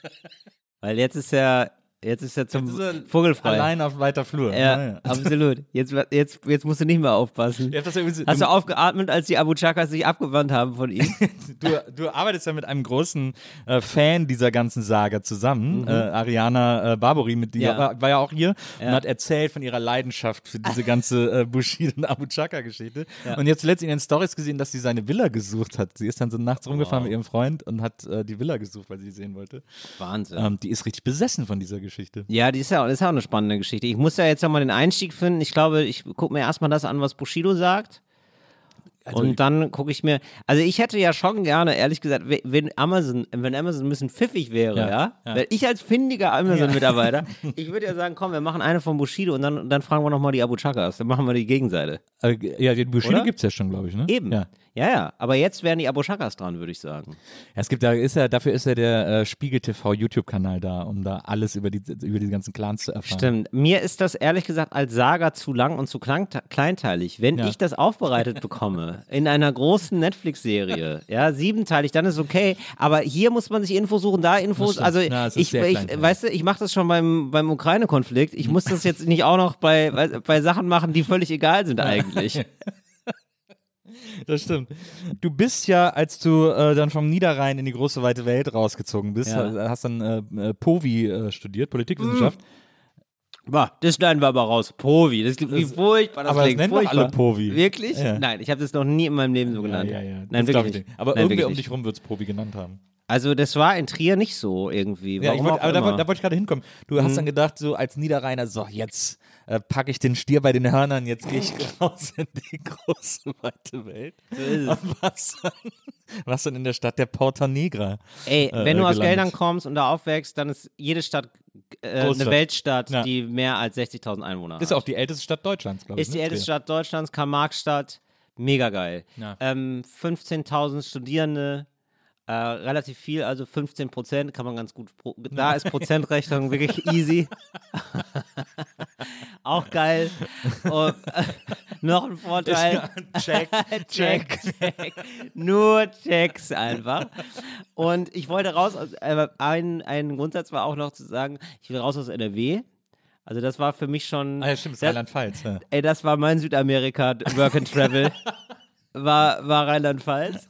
*laughs* Weil jetzt ist er, jetzt ist er zum Jetzt er Vogelfrei. Allein auf weiter Flur. Ja, ja. absolut. Jetzt, jetzt, jetzt musst du nicht mehr aufpassen. Ja, so- Hast du aufgeatmet, als die Abu Chakas sich abgewandt haben von ihm? *laughs* Du, du arbeitest ja mit einem großen äh, Fan dieser ganzen Saga zusammen, äh, Ariana äh, Barbori, mit die Mhm. Ja. war, war ja auch hier und Ja. hat erzählt von ihrer Leidenschaft für diese ganze äh, Bushido und Abu Chaka-Geschichte. Und jetzt zuletzt in den Stories gesehen, dass sie seine Villa gesucht hat. Sie ist dann so nachts rumgefahren Wow. mit ihrem Freund und hat äh, die Villa gesucht, weil sie die sehen wollte. Wahnsinn. Ähm, die ist richtig besessen von dieser Geschichte. Ja, die ist ja, das ist ja auch eine spannende Geschichte. Ich muss ja jetzt nochmal den Einstieg finden. Ich glaube, ich gucke mir erstmal das an, was Bushido sagt. Also und dann gucke ich mir, also ich hätte ja schon gerne, ehrlich gesagt, we- wenn Amazon, wenn Amazon ein bisschen pfiffig wäre, Ja, ja, ja. wenn ich als findiger Amazon-Mitarbeiter, *laughs* ich würde ja sagen, komm, wir machen eine von Bushido und dann, dann fragen wir nochmal die Abu Chakas, dann machen wir die Gegenseite. Äh, ja, den Bushido gibt es ja schon, glaube ich, ne? Eben. Ja. ja, ja. Aber jetzt wären die Abu Chakas dran, würde ich sagen. Ja, es gibt da ist ja dafür ist ja der äh, Spiegel TV YouTube Kanal da, um da alles über die über die ganzen Clans zu erfahren. Stimmt. Mir ist das ehrlich gesagt als Saga zu lang und zu kleinteilig. Wenn Ja. ich das aufbereitet bekomme in einer großen Netflix-Serie, ja, siebenteilig, dann ist okay. Aber hier muss man sich Infos suchen, da Infos. Also Ja, ich, ich weißt du, ich mache das schon beim, beim Ukraine-Konflikt. Ich muss das jetzt nicht auch noch bei, bei, bei Sachen machen, die völlig egal sind eigentlich. *laughs* Das stimmt. Du bist ja, als du äh, dann vom Niederrhein in die große weite Welt rausgezogen bist, Ja. ha- hast dann äh, äh, POVI äh, studiert, Politikwissenschaft. Bah, das schneiden wir aber raus. Povi. Das klingt wie furchtbar. Das aber das klingt nennen doch furchtbar. alle Povi. Wirklich? Ja. Nein, ich habe das noch nie in meinem Leben so genannt. ja, ja. Nein, Das wirklich ich nicht. Aber Nein, wirklich um dich rum wird es POVI genannt haben. Also das war in Trier nicht so irgendwie. Ja, Warum wollt, auch aber da, wollt- da wollte ich gerade hinkommen. Du hast dann gedacht, so als Niederrheiner, so jetzt äh, packe ich den Stier bei den Hörnern, jetzt gehe ich *laughs* raus in die große weite Welt. Und was dann, was dann in der Stadt der Porta Negra. Ey, äh, wenn du aus gelandet. Geldern kommst und da aufwächst, dann ist jede Stadt äh, eine. Weltstadt, Ja. die mehr als 60.000 Einwohner Ist hat. auch die älteste Stadt Deutschlands, glaube ich. ist die ne? älteste Stadt Deutschlands, Karl-Marx-Stadt. Mega geil. Ja. Ähm, 15.000 Studierende, äh, relativ viel, also 15 Prozent kann man ganz gut. Da ist Prozentrechnung wirklich easy. *laughs* Auch geil. Und, äh, *laughs* noch ein Vorteil. *laughs* Check, check, check. Nur Checks einfach. Und ich wollte raus, aus, äh, ein, ein Grundsatz war auch noch zu sagen, ich will raus aus NRW. Also das war für mich schon. Ah ja, stimmt, Rheinland-Pfalz. Ja. Ey, das war mein Südamerika Work and Travel. war, war Rheinland-Pfalz.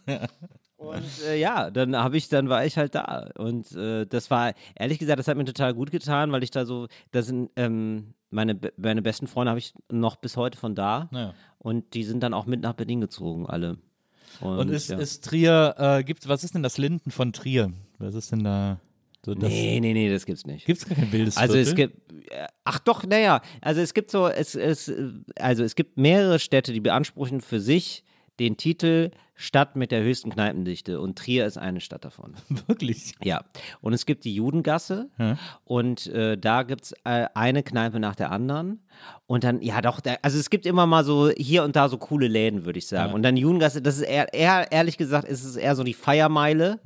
Und äh, ja, dann habe ich, dann war ich halt da. Und äh, das war, ehrlich gesagt, das hat mir total gut getan, weil ich da so, da sind ähm, meine, meine besten Freunde habe ich noch bis heute von da. Naja. Und die sind dann auch mit nach Berlin gezogen, alle. Und, Und ist, ja. ist Trier, äh, gibt, was ist denn das Linden von Trier? Was ist denn da? So das, Nee, nee, nee, das gibt's nicht. Gibt es gar kein wildes Also es gibt, äh, ach doch, naja, also es gibt so, es, es, also es gibt mehrere Städte, die beanspruchen für sich den Titel Stadt mit der höchsten Kneipendichte und Trier ist eine Stadt davon. *laughs* Wirklich? Ja, und es gibt die Judengasse und äh, da gibt es äh, eine Kneipe nach der anderen und dann, ja doch, da, also es gibt immer mal so hier und da so coole Läden, würde ich sagen. Und dann Judengasse, das ist eher, eher, ehrlich gesagt, ist es eher so die Feiermeile.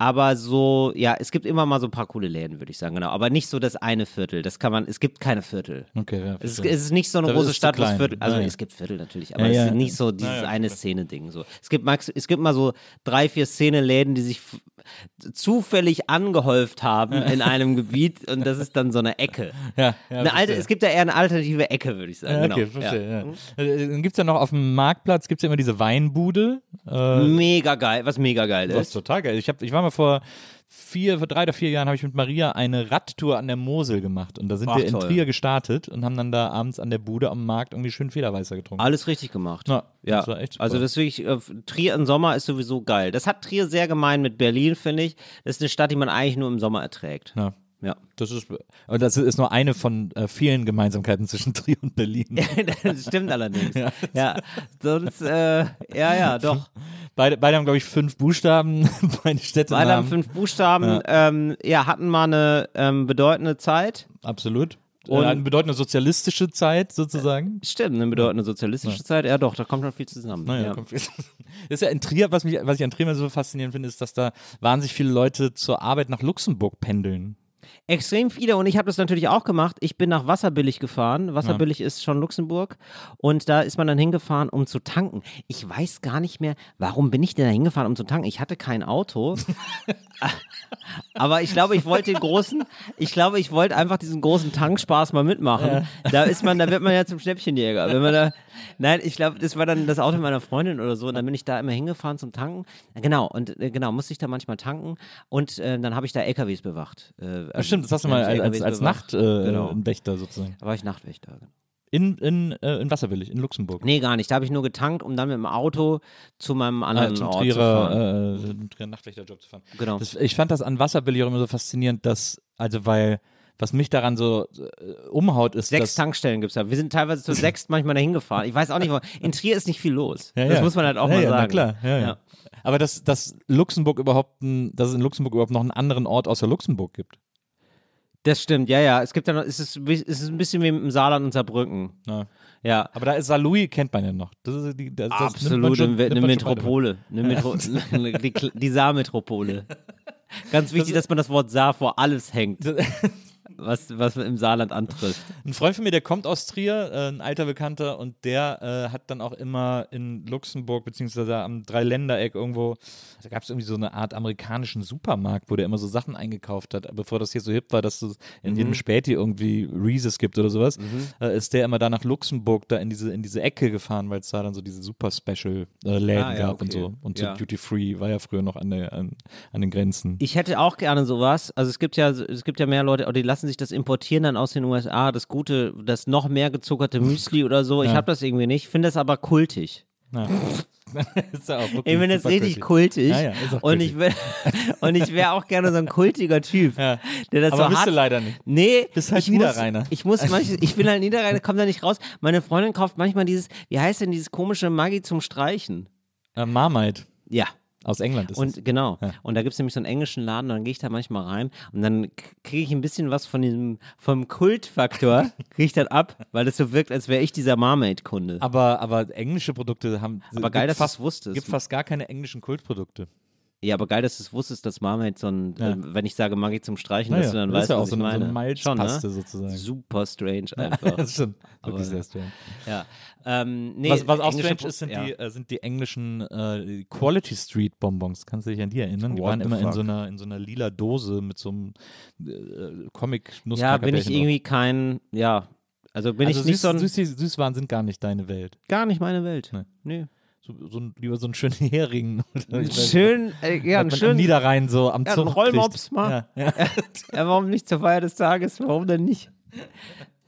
Aber so, ja, es gibt immer mal so ein paar coole Läden, würde ich sagen, genau. Aber nicht so das eine Viertel. Das kann man, es gibt keine Viertel. Okay, ja. Es ist, es ist nicht so eine Da große Stadt, es klein. Viertel, also Ja, ja. es gibt Viertel natürlich, aber Ja, es ja. ist nicht so dieses Ja, ja, eine. Szene-Ding. So. Es, gibt max, es gibt mal so drei, vier Szene-Läden, die sich zufällig angehäuft haben in einem Gebiet und das ist dann so eine Ecke. *laughs* ja, ja, eine alte, es gibt da eher eine alternative Ecke, würde ich sagen. Ja, genau. okay, verstehe. Ja. Äh, Dann gibt es ja noch auf dem Marktplatz gibt's ja immer diese Weinbude. Äh, Mega geil, was mega geil das ist ist. total geil. Ich, hab, ich war mal vor vier, vor drei oder vier Jahren habe ich mit Maria eine Radtour an der Mosel gemacht und da sind Ach, wir in toll. Trier gestartet und haben dann da abends an der Bude am Markt irgendwie schön Federweißer getrunken. Alles richtig gemacht. Ja, Ja, also das wirklich, äh, Trier im Sommer ist sowieso geil. Das hat Trier sehr gemein mit Berlin, finde ich. Das ist eine Stadt, die man eigentlich nur im Sommer erträgt. ja. Ja. Das ist, und das ist nur eine von äh, vielen Gemeinsamkeiten zwischen *laughs* Trier und Berlin. das stimmt allerdings. *laughs* Ja, sonst, äh, ja, ja, *laughs* doch. Beide, beide haben, glaube ich, fünf Buchstaben, beide Städte. Beide haben fünf Buchstaben, ja, ähm, ja hatten mal eine ähm, bedeutende Zeit. Absolut. Und- äh, eine bedeutende sozialistische Zeit sozusagen. Stimmt, eine bedeutende sozialistische Zeit. Ja, doch, da kommt schon viel zusammen. Naja, ja. kommt viel- Das ist ja in Trier, was, mich, was ich an Trier immer so faszinierend finde, ist, dass da wahnsinnig viele Leute zur Arbeit nach Luxemburg pendeln. Extrem viele und ich habe das natürlich auch gemacht. Ich bin nach Wasserbillig gefahren. Wasserbillig ist schon Luxemburg und da ist man dann hingefahren, um zu tanken. Ich weiß gar nicht mehr, warum bin ich denn da hingefahren, um zu tanken? Ich hatte kein Auto. *laughs* Aber ich glaube, ich wollte den großen, ich glaube, ich wollte einfach diesen großen Tankspaß mal mitmachen. Da ist man, da wird man ja zum Schnäppchenjäger. Wenn man da, nein, ich glaube, das war dann das Auto meiner Freundin oder so. Und dann bin ich da immer hingefahren zum Tanken. Genau, und äh, genau, musste ich da manchmal tanken. Und äh, dann habe ich da LKWs bewacht. Äh, Ja, stimmt, das hast du mal als, als, als bewacht. Genau. Nachtwächter sozusagen. Da war ich Nachtwächter. In, in, äh, in Wasserbillig, in Luxemburg. Nee, gar nicht. Da habe ich nur getankt, um dann mit dem Auto zu meinem Ah, anderen zum Ort zu fahren. Trierer, äh, Trierer Nachtwächterjob zu fahren. Genau. Das, ich fand das an Wasserbillig auch immer so faszinierend, dass, also weil was mich daran so äh, umhaut, ist, Sechs Tankstellen gibt es da. Wir sind teilweise zu *clears throat* sechs manchmal dahin gefahren. Ich weiß auch nicht, warum. in Trier ist nicht viel los. Ja, das ja. muss man halt auch ja, mal sagen. Na klar. Aber dass, dass Luxemburg überhaupt, ein, dass es in Luxemburg überhaupt noch einen anderen Ort außer Luxemburg gibt. Das stimmt, ja, ja. Es gibt ja noch, es ist, es ist ein bisschen wie im Saarland und Saarbrücken. Ja. Ja. Aber da ist Saarlouis kennt man ja noch. Das ist die, das, das Absolut, schon- eine. Metropole. Eine Metro *laughs* die, die Saarmetropole. *laughs* Ganz wichtig, dass man das Wort Saar vor alles hängt, *laughs* was, was man im Saarland antrifft. Ein Freund von mir, der kommt aus Trier, äh, ein alter Bekannter, und der äh, hat dann auch immer in Luxemburg, beziehungsweise am Dreiländereck irgendwo, da gab es irgendwie so eine Art amerikanischen Supermarkt, wo der immer so Sachen eingekauft hat. Bevor das hier so hip war, dass es in Mhm. jedem Späti irgendwie Reese's gibt oder sowas, äh, ist der immer da nach Luxemburg, da in diese, in diese Ecke gefahren, weil es da dann so diese super Special äh, Läden Ah, ja, gab und okay. so. Und so Ja. Duty Free war ja früher noch an, der, an, an den Grenzen. Ich hätte auch gerne sowas. Also es gibt ja, es gibt ja mehr Leute, oder die lassen sich das importieren dann aus den USA, das gute, das noch mehr gezuckerte Müsli oder so. Ich Ja. habe das irgendwie nicht. Finde das aber kultig. Ja. *laughs* ist ja auch wirklich Ich finde das richtig kultig. kultig. Ja, ja, *laughs* und ich will, und ich wäre auch gerne so ein kultiger Typ, Ja. der das Aber so bist hat. du leider nicht. Nee, Bist halt ich Niederrheiner. Muss, ich muss manches, ich bin halt Niederrheiner, komme da nicht raus. Meine Freundin kauft manchmal dieses, wie heißt denn dieses komische Maggi zum Streichen? Äh, Marmite Ja. Aus England ist es. Und genau. Ja. Und da gibt es nämlich so einen englischen Laden, und dann gehe ich da manchmal rein und dann kriege ich ein bisschen was von diesem, vom Kultfaktor, *laughs* kriege ich dann ab, weil das so wirkt, als wäre ich dieser Marmaid-Kunde. Aber, aber englische Produkte haben. Aber geil, dass fast, du's wusstest. gibt fast gar keine englischen Kultprodukte. Ja, aber geil, dass du es wusstest, dass Marmaid so ein, Ja. äh, wenn ich sage Maggi zum Streichen, Naja, dass du dann das weißt, ist ja auch was so ich eine, so meine. eine Schon, ne? sozusagen. Super strange *laughs* einfach. das stimmt. Aber Wirklich sehr strange. ja. Ähm, nee, was, was auch strange ist, sind, ja. die, äh, sind die englischen äh, Quality Street Bonbons. Kannst du dich an die erinnern? Die What waren immer in so, einer, in so einer lila Dose mit so einem äh, comic Ja, bin ich irgendwie kein, ja, also bin also ich nicht süß, so ein, Süß, Süßwaren sind gar nicht deine Welt. gar nicht meine Welt. Nee. Nee. So, so ein, lieber so einen schönen *laughs* Hering. Oder Schön, äh, ja, was ein man am schön, Niederrhein so am Ja, Zug Rollmops mal. Ja, ja. *laughs* ja, warum nicht zur Feier des Tages? Warum denn nicht?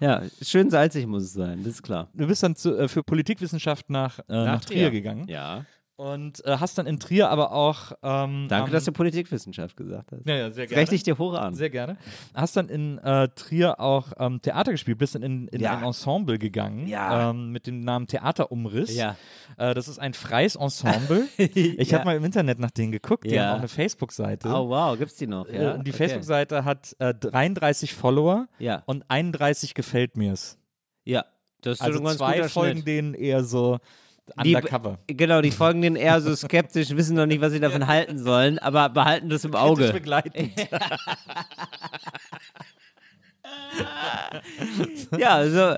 Ja, schön salzig muss es sein, das ist klar. Du bist dann zu, äh, für Politikwissenschaft nach, äh, nach, Trier, gegangen Ja. Und äh, hast dann in Trier aber auch. Ähm, Danke, am- dass du Politikwissenschaft gesagt hast. Ja, ja, sehr gerne. rechne ich dir hoch an. Sehr gerne. Hast dann in äh, Trier auch ähm, Theater gespielt, bist dann in, in Ja. ein Ensemble gegangen Ja. ähm, mit dem Namen Theaterumriss. Ja. Äh, das ist ein freies Ensemble. *laughs* Ich Ja. habe mal im Internet nach denen geguckt. Die Ja. haben auch eine Facebook-Seite. Oh wow, gibt's die noch? Ja. Äh, und die okay. Facebook-Seite hat äh, 33 Follower Ja. und 31 gefällt mir's. Ja. Das ist Also so ein ganz zwei guter folgen Schnitt. denen eher so Die- undercover. Genau, die folgen denen eher so skeptisch, wissen noch nicht, was sie davon halten sollen, aber behalten das im Auge. Kritisch begleitend. *laughs* Ja, also,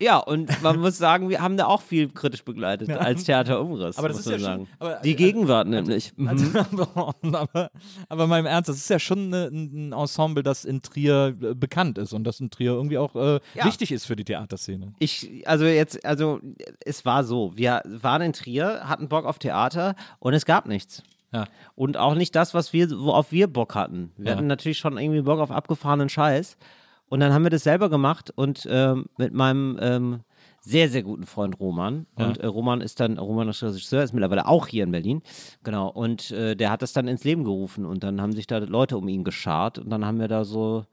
ja, und man muss sagen, wir haben da auch viel kritisch begleitet als Theaterumriss. Aber das muss ist man ja sagen. schon- aber- Die Gegenwart nämlich. *laughs* Mhm. Also, *laughs* aber, aber, im Ernst, das ist ja schon eine, ein Ensemble, das in Trier äh, bekannt ist und das in Trier irgendwie auch äh, Ja. wichtig ist für die Theaterszene. Ich, also jetzt, also es war so, wir waren in Trier, hatten Bock auf Theater und es gab nichts. Ja. Und auch nicht das, was wir, worauf wir Bock hatten. Wir Ja. hatten natürlich schon irgendwie Bock auf abgefahrenen Scheiß. Und dann haben wir das selber gemacht und ähm, mit meinem ähm, sehr, sehr guten Freund Roman. Und äh, Roman ist dann, Roman ist Regisseur, ist mittlerweile auch hier in Berlin. Genau. Und äh, der hat das dann ins Leben gerufen und dann haben sich da Leute um ihn geschart und dann haben wir da so,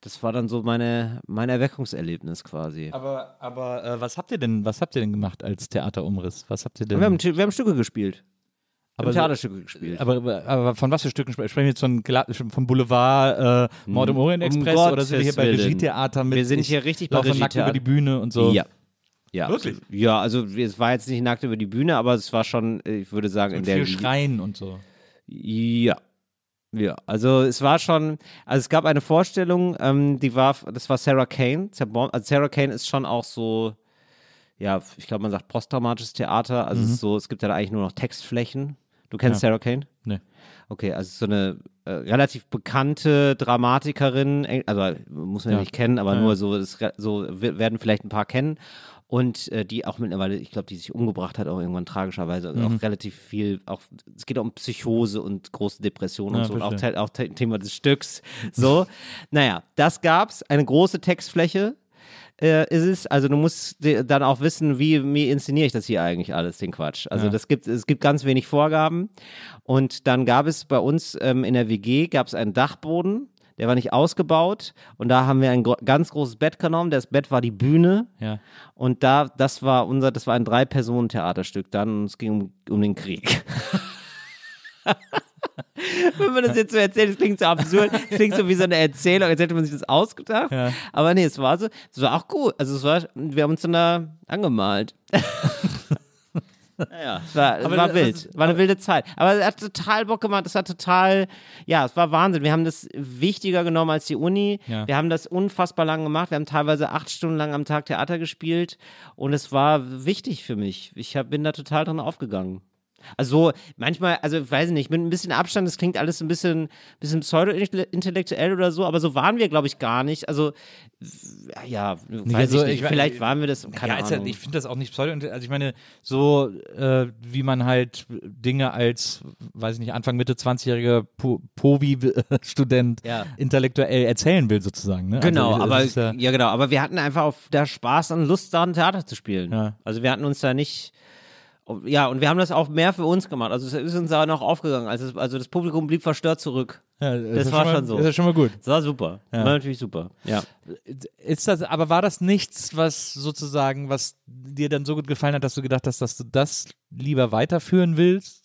das war dann so meine, mein Erweckungserlebnis quasi. Aber, aber äh, was habt ihr denn, was habt ihr denn gemacht als Theaterumriss? Was habt ihr denn? Wir haben, wir haben Stücke gespielt. Aber haben so- Theaterstücke gespielt. aber, aber, aber von was für Stücken sprechen wir jetzt von, vom Boulevard äh, Mord im Orient Um Express oder sind wir hier bei. Regietheater mit Wir sind hier richtig bei nackt über die Bühne und so? Ja. Ja, Wirklich? Also, ja, also es war jetzt nicht nackt über die Bühne, aber es war schon, ich würde sagen, in Mit der viel Schreien und so. Ja. Ja, also es war schon, also es gab eine Vorstellung, ähm, die war, das war Sarah Kane. Also Sarah Kane ist schon auch so, ja, ich glaube, man sagt posttraumatisches Theater. Also es, ist so, es gibt ja da eigentlich nur noch Textflächen. Du kennst Ja. Sarah Kane? Nee. Okay, also so eine äh, relativ bekannte Dramatikerin, eng- also muss man ja Ja. nicht kennen, aber Ja, nur so, es, so we- werden vielleicht ein paar kennen. Und äh, die auch mittlerweile, ich glaube, die sich umgebracht hat, auch irgendwann tragischerweise. Also Mhm. Auch relativ viel, auch es geht auch um Psychose und große Depressionen und so. Und auch, auch Thema des Stücks. So. *laughs* naja, das gab's. Eine große Textfläche äh, ist es. Also du musst dann auch wissen, wie, wie inszeniere ich das hier eigentlich alles, den Quatsch. Also Ja. das gibt, es gibt ganz wenig Vorgaben. Und dann gab es bei uns ähm, in der WG gab es einen Dachboden. der war nicht ausgebaut und da haben wir ein gro ganz großes Bett genommen. Das Bett war die Bühne Ja. und da, das war unser, das war ein Drei-Personen-Theaterstück dann und es ging um, um den Krieg. *laughs* *laughs* Wenn man das jetzt so erzählt, das klingt so absurd, das klingt so wie so eine Erzählung, als hätte man sich das ausgedacht. Ja. Aber nee, es war so, es war auch gut. Also es war, wir haben uns dann da angemalt. *laughs* Naja, es war, es war wild. War eine wilde Zeit. Aber es hat total Bock gemacht. Es hat total, ja, es war Wahnsinn. Wir haben das wichtiger genommen als die Uni. Ja. Wir haben das unfassbar lang gemacht. Wir haben teilweise acht Stunden lang am Tag Theater gespielt. Und es war wichtig für mich. Ich hab, bin da total dran aufgegangen. Also so, manchmal, also ich weiß nicht, mit ein bisschen Abstand, das klingt alles ein bisschen, bisschen pseudo-intellektuell oder so, aber so waren wir, glaube ich, gar nicht. Also, ja, weiß also ich nicht. ich- Vielleicht waren wir das, keine ja, Ahnung. ich finde das auch nicht pseudo. Also ich meine, so äh, wie man halt Dinge als, weiß ich nicht, Anfang, Mitte 20-jähriger po Povi-Student Ja. intellektuell erzählen will, sozusagen. Ne? Genau, also, aber ja, ja, genau, aber wir hatten einfach auf der Spaß und Lust daran Theater zu spielen. Ja. Also wir hatten uns da nicht ja, und wir haben das auch mehr für uns gemacht. Also es ist uns da noch aufgegangen. Also, also das Publikum blieb verstört zurück. ja, das ist war mal, schon so. Ist ja schon mal gut. Das war super. Ja. War natürlich super. Ja. Ist das, aber war das nichts, was sozusagen, was dir dann so gut gefallen hat, dass du gedacht hast, dass du das lieber weiterführen willst?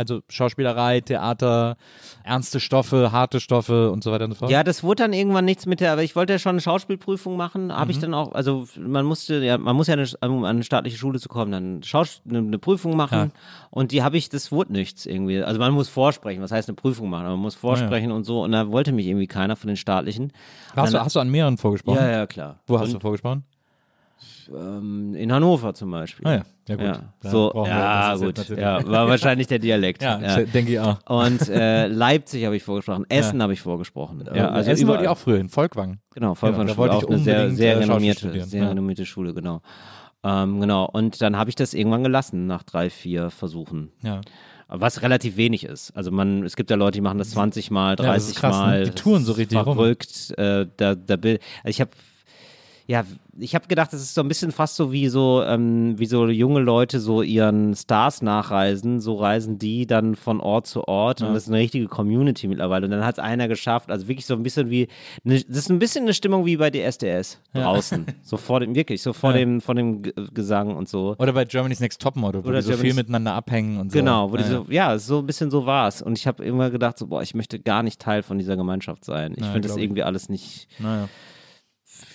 Also Schauspielerei, Theater, ernste Stoffe, harte Stoffe und so weiter und so fort? Ja, das wurde dann irgendwann nichts mit der, aber ich wollte ja schon eine Schauspielprüfung machen, habe ich Mhm. dann auch, also man musste, ja, man muss ja, eine, um an eine staatliche Schule zu kommen, dann Schaus eine, eine Prüfung machen Ja. und die habe ich, das wurde nichts irgendwie. Also man muss vorsprechen, was heißt eine Prüfung machen, aber man muss vorsprechen und so und da wollte mich irgendwie keiner von den staatlichen. hast, du, dann- hast du an mehreren vorgesprochen? Ja, ja, klar. Wo hast und, du vorgesprochen? Ähm, in Hannover zum Beispiel. Ah ja, ja gut. Ja, so, ja, gut. Ja, war wahrscheinlich der Dialekt. *laughs* Ja, ja. denke ich auch. Und äh, *laughs* Leipzig habe ich vorgesprochen, Essen habe ich vorgesprochen. Ja, also Essen wollte ich auch früher hin, Volkwang. Genau, Genau, da Volksschule, wollte ich auch eine sehr, sehr äh, renommierte, sehr renommierte Schule, genau. Ähm, genau, und dann habe ich das irgendwann gelassen, nach drei, vier Versuchen. Ja. Was relativ wenig ist. Also man, es gibt ja Leute, die machen das 20 Mal, 30 Ja, das ist krass, ne? Mal. Die touren so richtig rum. Verrückt. Äh, da, da, also ich habe ja, ich habe gedacht, das ist so ein bisschen fast so wie so, ähm, wie so junge Leute so ihren Stars nachreisen. So reisen die dann von Ort zu Ort und das ist eine richtige Community mittlerweile. Und dann hat es einer geschafft. Also wirklich so ein bisschen wie, eine, das ist ein bisschen eine Stimmung wie bei DSDS draußen. *laughs* so vor dem, wirklich, so vor Ja. dem, vor dem G Gesang und so. Oder bei Germany's Next Topmodel, wo Oder die so viel Germany's- miteinander abhängen und so. Genau, wo die ja, so, ja, so ein bisschen so war es. Und ich habe immer gedacht, so, boah, ich möchte gar nicht Teil von dieser Gemeinschaft sein. Ich Ja, finde das glaub ich. irgendwie alles nicht, Naja.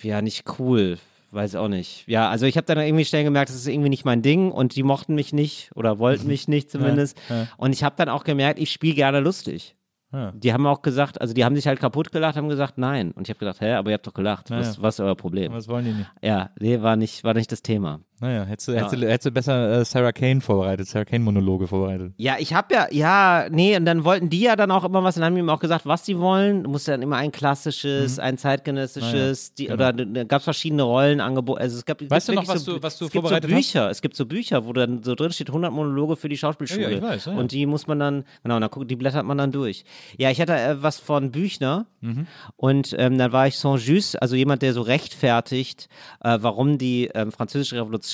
Ja, nicht cool. Weiß auch nicht. Ja, also ich habe dann irgendwie schnell gemerkt, das ist irgendwie nicht mein Ding und die mochten mich nicht oder wollten mich nicht zumindest. ja. Und ich habe dann auch gemerkt, ich spiele gerne lustig. Ja. Die haben auch gesagt, also die haben sich halt kaputt gelacht, haben gesagt, nein. Und ich habe gedacht, hä, aber ihr habt doch gelacht. Ja, Was, ja. was ist euer Problem? Was wollen die nicht? Ja, nee, war nicht, war nicht das Thema. Naja, hättest du, hättest du, hättest du besser äh, Sarah Kane vorbereitet, Sarah Kane-Monologe vorbereitet. Ja, ich habe ja, ja, nee, und dann wollten die ja dann auch immer was, dann haben die ihm auch gesagt, was sie wollen. Du musst dann immer ein klassisches, ein zeitgenössisches, die, oder da gab es verschiedene Rollenangebote. Also es gab, es genau. Weißt du noch, was so, du- was du es gibt so vorbereitet hast? Bücher, Es gibt so Bücher, wo dann so drin steht 100 Monologe für die Schauspielschule. Ja, ja, ich weiß, ja, ja. Und die muss man dann, genau, dann guck, die blättert man dann durch. Ja, ich hatte äh, was von Büchner Mhm. und ähm, dann war ich Saint-Just, also jemand, der so rechtfertigt, äh, warum die ähm, französische Revolution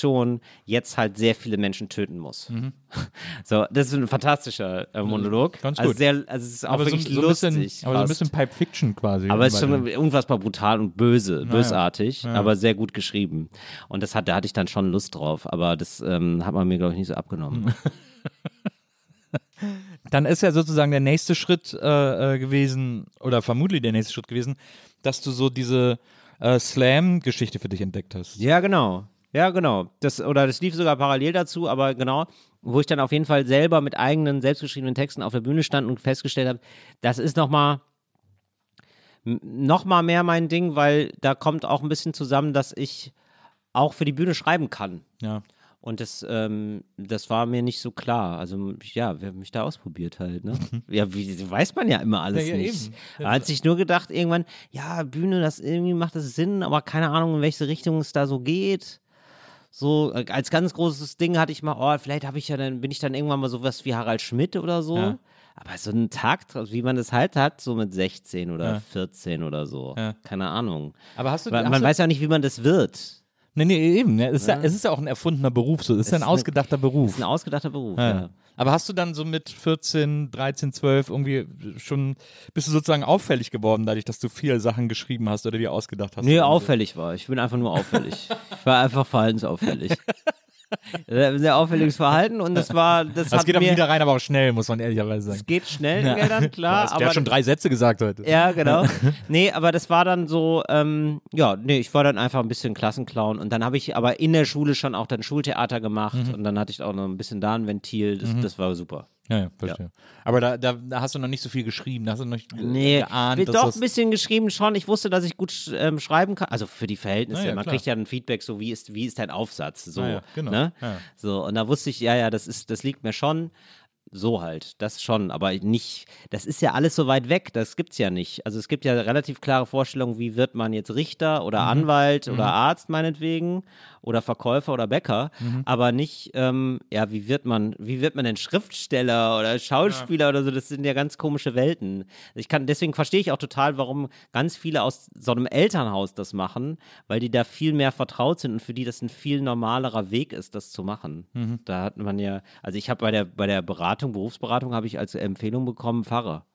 jetzt halt sehr viele Menschen töten muss. *laughs* So, das ist ein fantastischer äh, Monolog. Mhm. Ganz Also gut. sehr, also es ist auch aber so, wirklich so ein bisschen, lustig. aber so ein bisschen Pipe Fiction quasi. aber es ist schon unfassbar brutal und böse, bösartig, Ja. aber sehr gut geschrieben. Und das hat, da hatte ich dann schon Lust drauf, aber das ähm, hat man mir, glaube ich, nicht so abgenommen. *laughs* Dann ist ja sozusagen der nächste Schritt äh, äh, gewesen, oder vermutlich der nächste Schritt gewesen, dass du so diese äh, Slam-Geschichte für dich entdeckt hast. Ja, genau. Ja, genau. Das, oder das lief sogar parallel dazu, aber genau, wo ich dann auf jeden Fall selber mit eigenen, selbstgeschriebenen Texten auf der Bühne stand und festgestellt habe, das ist nochmal noch mal mehr mein Ding, weil da kommt auch ein bisschen zusammen, dass ich auch für die Bühne schreiben kann. Ja. Und das, ähm, das war mir nicht so klar. Also, ja, wir haben mich da ausprobiert halt, ne? ja, wie, weiß man ja immer alles Ja, ja, nicht. eben. Hat sich nur gedacht, irgendwann, ja, Bühne, das irgendwie macht das Sinn, aber keine Ahnung, in welche Richtung es da so geht. So, äh, als ganz großes Ding hatte ich mal, oh, vielleicht habe ich ja dann, bin ich dann irgendwann mal sowas wie Harald Schmidt oder so. Ja. Aber so einen Tag, wie man das halt hat, so mit 16 oder Ja. 14 oder so. Ja. Keine Ahnung. Aber hast du, Weil hast man du weiß ja auch nicht, wie man das wird. Nee, nee, eben. Es ist ja, es ist ja auch ein erfundener Beruf, so. Es ist ja ein ausgedachter Beruf. Das ist ein ausgedachter Beruf. Ja. Ja. Aber hast du dann so mit 14, 13, 12 irgendwie schon, bist du sozusagen auffällig geworden, dadurch, dass du viele Sachen geschrieben hast oder dir ausgedacht hast? Nee, auffällig war. Ich bin einfach nur auffällig. ich war einfach verhaltensauffällig. *laughs* Sehr auffälliges Verhalten und das war, das, Das hat geht am mir, Nieder rein, aber auch schnell, muss man ehrlicherweise sagen. es geht schnell in Geldern, klar, hast aber ja schon drei Sätze gesagt heute. Ja, genau. Nee, aber das war dann so, ähm, ja, nee, ich war dann einfach ein bisschen Klassenclown und dann habe ich aber in der Schule schon auch dann Schultheater gemacht Mhm. und dann hatte ich auch noch ein bisschen da ein Ventil, das, das war super. Ja, ja, verstehe. Aber da, da, da hast du noch nicht so viel geschrieben, da hast du noch nicht Nee, geahnt, wir- dass doch das ein bisschen geschrieben schon. Ich wusste, dass ich gut ähm, schreiben kann. Also für die Verhältnisse. Ja, Man klar. kriegt ja ein Feedback, so wie ist, wie ist dein Aufsatz? So, Na ja, genau. ne? Ja. so und da wusste ich, ja, ja, das ist, das liegt mir schon. So halt, das schon, aber nicht, das ist ja alles so weit weg, das gibt's ja nicht. Also es gibt ja relativ klare Vorstellungen, wie wird man jetzt Richter Mhm. oder Anwalt oder Arzt meinetwegen oder Verkäufer oder Bäcker, Mhm. aber nicht, ähm, ja, wie wird man, wie wird man denn Schriftsteller oder Schauspieler oder so, das sind ja ganz komische Welten. Ich kann, deswegen verstehe ich auch total, warum ganz viele aus so einem Elternhaus das machen, weil die da viel mehr vertraut sind und für die das ein viel normalerer Weg ist, das zu machen. Mhm. Da hat man ja, also ich habe bei der, bei der Beratung, Berufsberatung, habe ich als Empfehlung bekommen, Pfarrer. *laughs*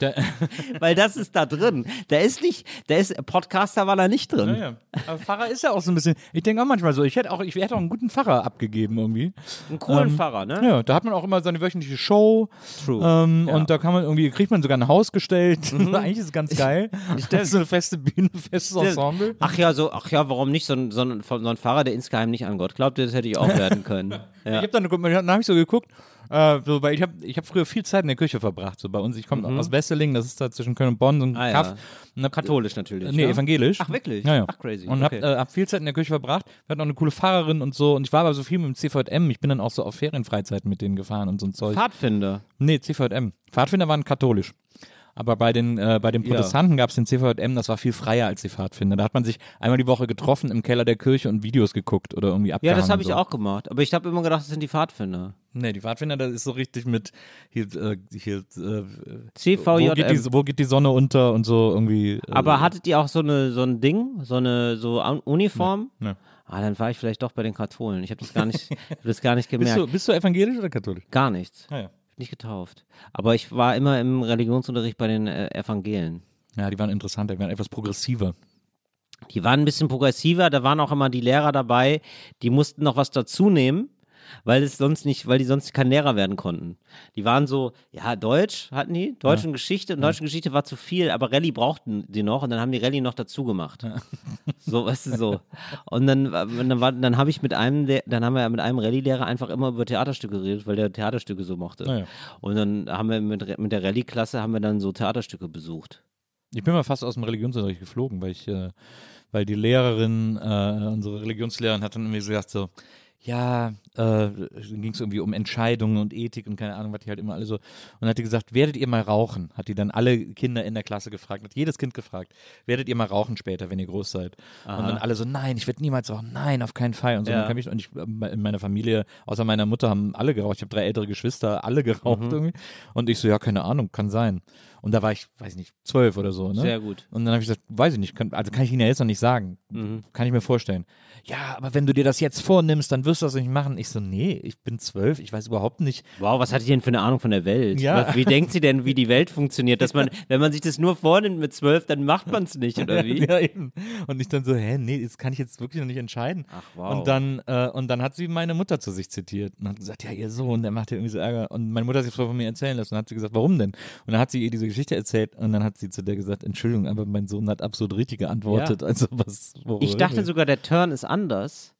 Da- *laughs* Weil das ist da drin. Der ist nicht, der ist, Podcaster war da nicht drin. Ja, ja. Aber Pfarrer ist ja auch so ein bisschen. Ich denke auch manchmal so, ich hätte auch, ich hätte auch einen guten Pfarrer abgegeben irgendwie. Einen coolen Ähm, Pfarrer, ne? Ja, da hat man auch immer seine wöchentliche Show. True. Ähm, Ja. Mhm. Und da kann man irgendwie, kriegt man sogar ein Haus gestellt. *laughs* Eigentlich ist es ganz geil. Das ist so eine feste Bühne, festes Ensemble. Ach ja, so, ach ja, warum nicht so ein, so ein, so ein Fahrer, der insgeheim nicht an Gott glaubt, das hätte ich auch werden können. Ich Ja. habe dann, dann habe ich so geguckt, äh, so, weil ich habe ich hab früher viel Zeit in der Küche verbracht, so bei uns. Ich komme aus Wesseling, das ist da zwischen Köln und Bonn, so ein Mhm. Ah, Kaff. ja. Und hab, Katholisch natürlich. Nee, ne? evangelisch. Ach, wirklich? Ja, ja. Ach, crazy. Und okay. hab, äh, hab viel Zeit in der Küche verbracht. Wir hatten auch eine coole Fahrerin und so. Und ich war aber so viel mit dem CVM. Ich bin dann auch so auf Ferienfreizeiten mit denen gefahren und so ein Zeug. Pfadfinder. Nee, CVM. Pfadfinder waren katholisch. Aber bei den, äh, bei den Ja. Protestanten gab es den CVM, das war viel freier als die Pfadfinder. Da hat man sich einmal die Woche getroffen im Keller der Kirche und Videos geguckt oder irgendwie Ja, abgehangen. das habe ich so. auch gemacht. Aber ich habe immer gedacht, das sind die Pfadfinder. Nee, die Pfadfinder, das ist so richtig mit hier, äh, hier äh, CVJM. wo, geht die, wo geht die Sonne unter und so irgendwie. Äh, Aber hattet ihr auch so, eine, so ein Ding, so eine so Uniform? Nee, nee. Ah, dann war ich vielleicht doch bei den Katholen. Ich habe das gar nicht, *laughs* hab das gar nicht bist, gemerkt. du, bist du evangelisch oder katholisch? Gar nichts. Ah, ja. Nicht getauft. Aber ich war immer im Religionsunterricht bei den äh, Evangelen. ja, die waren interessanter, die waren etwas progressiver. Die waren ein bisschen progressiver, da waren auch immer die Lehrer dabei, die mussten noch was dazu nehmen, weil es sonst nicht, weil die sonst kein Lehrer werden konnten. Die waren so, ja, Deutsch hatten die, Deutsch und Geschichte, und Deutsch und Geschichte war zu viel, aber Rallye brauchten die noch und dann haben die Rallye noch dazu gemacht. *laughs* So, weißt du, so. Und dann, dann, war, dann habe ich mit einem, dann haben wir mit einem Rallye-Lehrer einfach immer über Theaterstücke geredet, weil der Theaterstücke so mochte. Ah, ja. Und dann haben wir mit, mit der Rallye-Klasse haben wir dann so Theaterstücke besucht. Ich bin mal fast aus dem Religionsunterricht geflogen, weil ich, äh, weil die Lehrerin, äh, unsere Religionslehrerin hat dann irgendwie so gesagt so, ja, äh, dann ging es irgendwie um Entscheidungen und Ethik und keine Ahnung, was die halt immer alle so. Und dann hat die gesagt, werdet ihr mal rauchen? Hat die dann alle Kinder in der Klasse gefragt, hat jedes Kind gefragt, werdet ihr mal rauchen später, wenn ihr groß seid? Und dann alle so, nein, ich werde niemals rauchen, nein, auf keinen Fall. Und so, Ja. dann kam ich, und ich, in meiner Familie, außer meiner Mutter, haben alle geraucht. Ich habe drei ältere Geschwister, alle geraucht Mhm. irgendwie. Und ich so, ja, keine Ahnung, kann sein. Und da war ich, weiß nicht, zwölf oder so, ne? Sehr gut. Und dann habe ich gesagt, weiß ich nicht, kann, also kann ich Ihnen ja jetzt noch nicht sagen. Mhm. Kann ich mir vorstellen. Ja, aber wenn du dir das jetzt vornimmst, dann wirst du das nicht machen. Ich so, nee, ich bin zwölf, ich weiß überhaupt nicht. Wow, was hat die denn für eine Ahnung von der Welt? Ja. Wie denkt sie denn, wie die Welt funktioniert? Dass man, wenn man sich das nur vornimmt mit zwölf, dann macht man es nicht, oder *laughs* wie? Ja, eben. Und ich dann so, hä, nee, das kann ich jetzt wirklich noch nicht entscheiden. Ach, wow. Und dann, äh, und dann hat sie meine Mutter zu sich zitiert und hat gesagt, ja, ihr Sohn, der macht ja irgendwie so Ärger. Und meine Mutter hat sich das von mir erzählen lassen und hat sie gesagt, warum denn? Und dann hat sie ihr diese Geschichte erzählt und dann hat sie zu der gesagt, Entschuldigung, aber mein Sohn hat absolut richtig geantwortet. Also was, Ich dachte sogar, der Turn ist anders.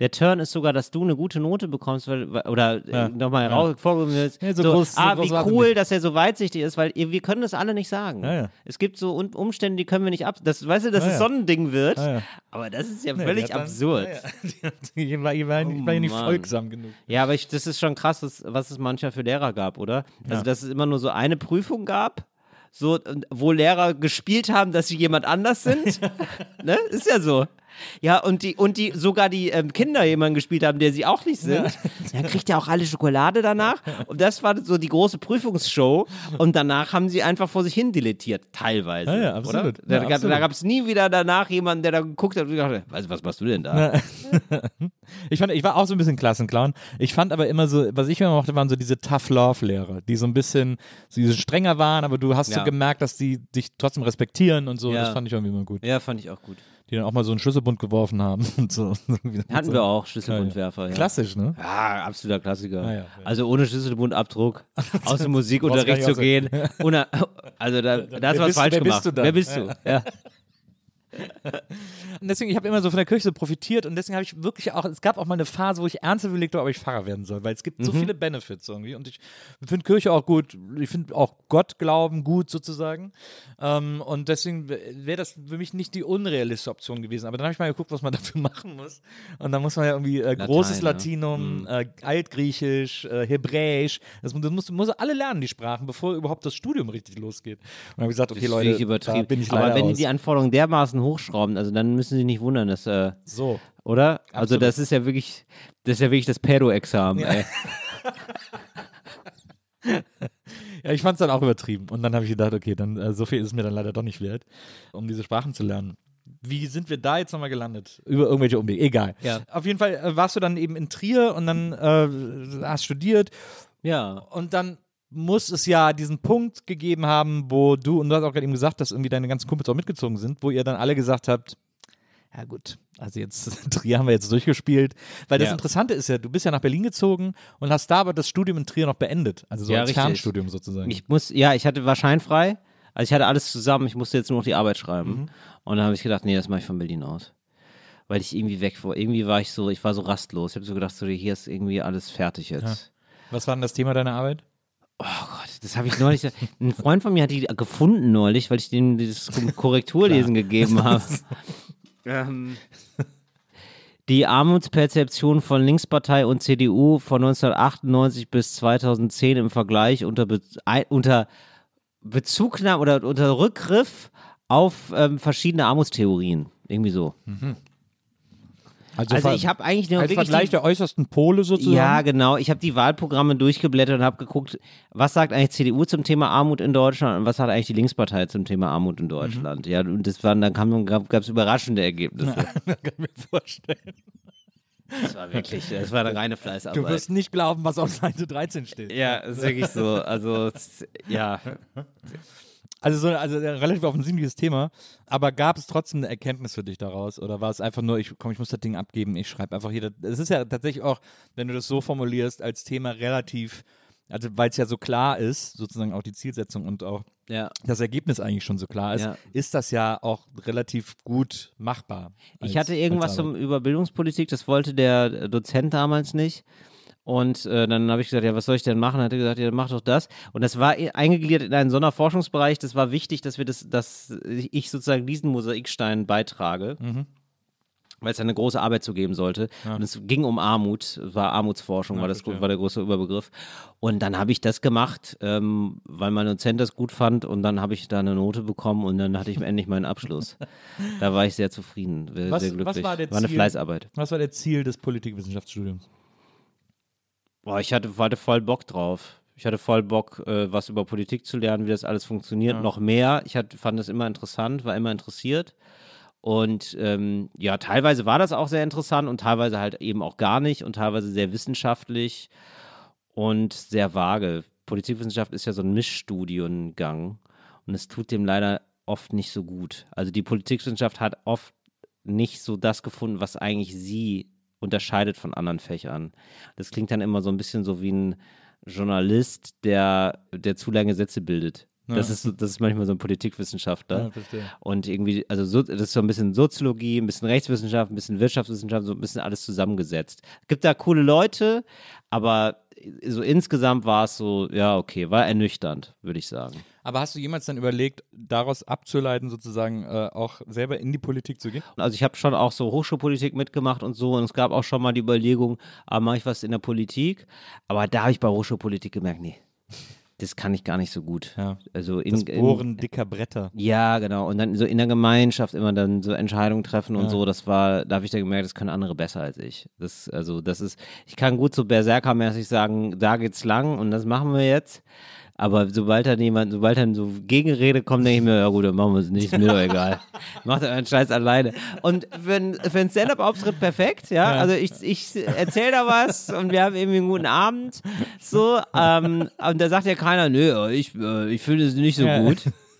Der Turn ist sogar, dass du eine gute Note bekommst, weil, oder Ja. äh, nochmal Ja. ja. vorgeben willst. Ja, so so, groß- so ah, groß wie cool, nicht. dass er so weitsichtig ist, weil wir können das alle nicht sagen. Ja, ja. Es gibt so Umstände, die können wir nicht ab. Das, weißt du, dass Ja, es ja. so ein Ding wird. Ja, ja. Aber das ist ja völlig dann- absurd. Ja, ja. *laughs* Ich war, ich war, ich war ja nicht Oh, Mann. folgsam genug. Ja, aber ich, das ist schon krass, was, was es mancher für Lehrer gab, oder? Also, Ja. dass es immer nur so eine Prüfung gab, so, wo Lehrer gespielt haben, dass sie jemand anders sind. *laughs* ne? Ist ja so. Ja, und die, und die, sogar die ähm, Kinder jemanden gespielt haben, der sie auch nicht sind. Dann kriegt er auch alle Schokolade danach. Und das war so die große Prüfungsshow. Und danach haben sie einfach vor sich hin dilettiert, teilweise. Ja, ja, absolut. Oder? Da, Ja, da, absolut. da gab es nie wieder danach jemanden, der da geguckt hat und gedacht hat, was, was machst du denn da? *laughs* Ich fand, ich war auch so ein bisschen Klassenclown. Ich fand aber immer so, was ich immer mochte, waren so diese Tough Love Lehrer, die so ein bisschen, so diese strenger waren, aber du hast so Ja. gemerkt, dass die dich trotzdem respektieren und so. Ja. Das fand ich irgendwie immer gut. Ja, fand ich auch gut. Die dann auch mal so einen Schlüsselbund geworfen haben *laughs* und so. Hatten wir auch, Schlüsselbundwerfer. Ja. Klassisch, ne? Ja, absoluter Klassiker. Ah, ja, ja. Also ohne Schlüsselbundabdruck *laughs* aus dem Musikunterricht zu gehen. Ohne, also da, *laughs* da hast du was bist- falsch wer bist gemacht. du dann? Wer bist du? Ja. Und deswegen, ich habe immer so von der Kirche so profitiert und deswegen habe ich wirklich auch, es gab auch mal eine Phase, wo ich ernsthaft überlegt habe, ob ich Pfarrer werden soll, weil es gibt so Mhm. viele Benefits irgendwie und ich finde Kirche auch gut, ich finde auch Gottglauben gut sozusagen ähm, und deswegen wäre das für mich nicht die unrealistische Option gewesen, aber dann habe ich mal geguckt, was man *laughs* dafür machen muss und dann muss man ja irgendwie äh, großes ja. Latinum, Mhm. äh, Altgriechisch, äh, Hebräisch, das, das musst, musst alle lernen, die Sprachen, bevor überhaupt das Studium richtig losgeht. Und dann habe ich gesagt, okay Leute, da bin ich Aber leider wenn die raus. die Anforderungen dermaßen hochschrauben, also dann müssen sie nicht wundern, dass, äh, so. oder? Also Absolut. das ist ja wirklich, das ist ja wirklich das Pedo-Examen, ey. *laughs* Ja, ich fand es dann auch übertrieben. Und dann habe ich gedacht, okay, dann äh, so viel ist es mir dann leider doch nicht wert, um diese Sprachen zu lernen. Wie sind wir da jetzt nochmal gelandet? Über irgendwelche Umwege. Egal. Ja. Auf jeden Fall äh, warst du dann eben in Trier und dann äh, hast studiert Ja. und dann muss es ja diesen Punkt gegeben haben, wo du, und du hast auch gerade eben gesagt, dass irgendwie deine ganzen Kumpels auch mitgezogen sind, wo ihr dann alle gesagt habt, ja gut, also jetzt *laughs* Trier haben wir jetzt durchgespielt. Weil das Ja. Interessante ist ja, du bist ja nach Berlin gezogen und hast da aber das Studium in Trier noch beendet. Also so Ja, als richtig. Fernstudium sozusagen. Ich muss, ja, ich hatte war scheinfrei. Also ich hatte alles zusammen, ich musste jetzt nur noch die Arbeit schreiben. Mhm. Und dann habe ich gedacht, nee, das mache ich von Berlin aus. Weil ich irgendwie weg war. Irgendwie war ich so, ich war so rastlos. Ich habe so gedacht, so, hier ist irgendwie alles fertig jetzt. Was war denn das Thema deiner Arbeit? Oh Gott, das habe ich neulich. Ein Freund von mir hat die gefunden neulich, weil ich dem dieses Korrekturlesen gegeben habe. *laughs* ähm, die Armutsperzeption von Linkspartei und CDU von 1998 bis 2010 im Vergleich unter, Be unter Bezugnahme oder unter Rückgriff auf ähm, verschiedene Armutstheorien. Irgendwie so. Also ich habe eigentlich nur als Vergleich die, der äußersten Pole sozusagen. ja, genau. Ich habe die Wahlprogramme durchgeblättert und habe geguckt, was sagt eigentlich CDU zum Thema Armut in Deutschland und was sagt eigentlich die Linkspartei zum Thema Armut in Deutschland. Ja, und das waren, dann kam, gab es überraschende Ergebnisse. *laughs* kann ich mir vorstellen. Das war wirklich, das war eine reine Fleißarbeit. Du wirst nicht glauben, was auf Seite 13 steht. ja, ist wirklich so. Also, ja. Also, so, also ein relativ offensichtliches Thema, aber gab es trotzdem eine Erkenntnis für dich daraus? Oder war es einfach nur, ich komm, ich muss das Ding abgeben, ich schreibe einfach hier. Es ist ja tatsächlich auch, wenn du das so formulierst, als Thema relativ, also weil es ja so klar ist, sozusagen auch die Zielsetzung und auch Ja. das Ergebnis eigentlich schon so klar ist, Ja. ist das ja auch relativ gut machbar. Ich als- hatte irgendwas zum, über Bildungspolitik, das wollte der Dozent damals nicht. Und äh, dann habe ich gesagt, ja, was soll ich denn machen? Hat er gesagt, ja, mach doch das. Und das war eingegliedert in einen Sonderforschungsbereich. Das war wichtig, dass wir das, dass ich sozusagen diesen Mosaikstein beitrage. Weil es eine große Arbeit zu geben sollte. Und es ging um Armut, war Armutsforschung, war, das, verstehe. war der große Überbegriff. Und dann habe ich das gemacht, ähm, weil mein Dozent das gut fand und dann habe ich da eine Note bekommen und dann hatte ich endlich meinen Abschluss. *laughs* da war ich sehr zufrieden, sehr Was- sehr was glücklich. war der eine Ziel? Fleißarbeit. Was war der Ziel des Politikwissenschaftsstudiums? Boah, ich hatte, hatte voll Bock drauf. Ich hatte voll Bock, äh, was über Politik zu lernen, wie das alles funktioniert, noch mehr. Ich hatte, fand das immer interessant, war immer interessiert. Und ähm, ja, teilweise war das auch sehr interessant und teilweise halt eben auch gar nicht und teilweise sehr wissenschaftlich und sehr vage. Politikwissenschaft ist ja so ein Mischstudiengang und es tut dem leider oft nicht so gut. Also die Politikwissenschaft hat oft nicht so das gefunden, was eigentlich sie unterscheidet von anderen Fächern. Das klingt dann immer so ein bisschen so wie ein Journalist, der, der zu lange Sätze bildet. Das, ist, das ist manchmal so ein Politikwissenschaftler. Ja. Und irgendwie, also so, das ist so ein bisschen Soziologie, ein bisschen Rechtswissenschaft, ein bisschen Wirtschaftswissenschaft, so ein bisschen alles zusammengesetzt. Gibt da coole Leute, aber so insgesamt war es so, ja, okay, war ernüchternd, würde ich sagen. Aber hast du jemals dann überlegt, daraus abzuleiten, sozusagen äh, auch selber in die Politik zu gehen? Also ich habe schon auch so Hochschulpolitik mitgemacht und so und es gab auch schon mal die Überlegung, ah, mache ich was in der Politik? Aber da habe ich bei Hochschulpolitik gemerkt, nee. Das kann ich gar nicht so gut. Ja. Also in, Das in, Bohren dicker Bretter. Ja, genau. Und dann so in der Gemeinschaft immer dann so Entscheidungen treffen und Ja. so, das war, da habe ich dann gemerkt, das können andere besser als ich. Das, also, das ist, ich kann gut so Berserker-mäßig sagen, da geht's lang und das machen wir jetzt. Aber sobald dann jemand, sobald dann so Gegenrede kommt, denke ich mir, ja gut, dann machen wir es nicht, ist mir doch egal. *laughs* Macht euren Scheiß alleine. Und für, ein- für einen Stand-Up-Auftritt perfekt, ja. Also ich, ich erzähle da was und wir haben irgendwie einen guten Abend. So, ähm, und da sagt ja keiner, nö, ich, äh, ich finde es nicht so Ja. gut.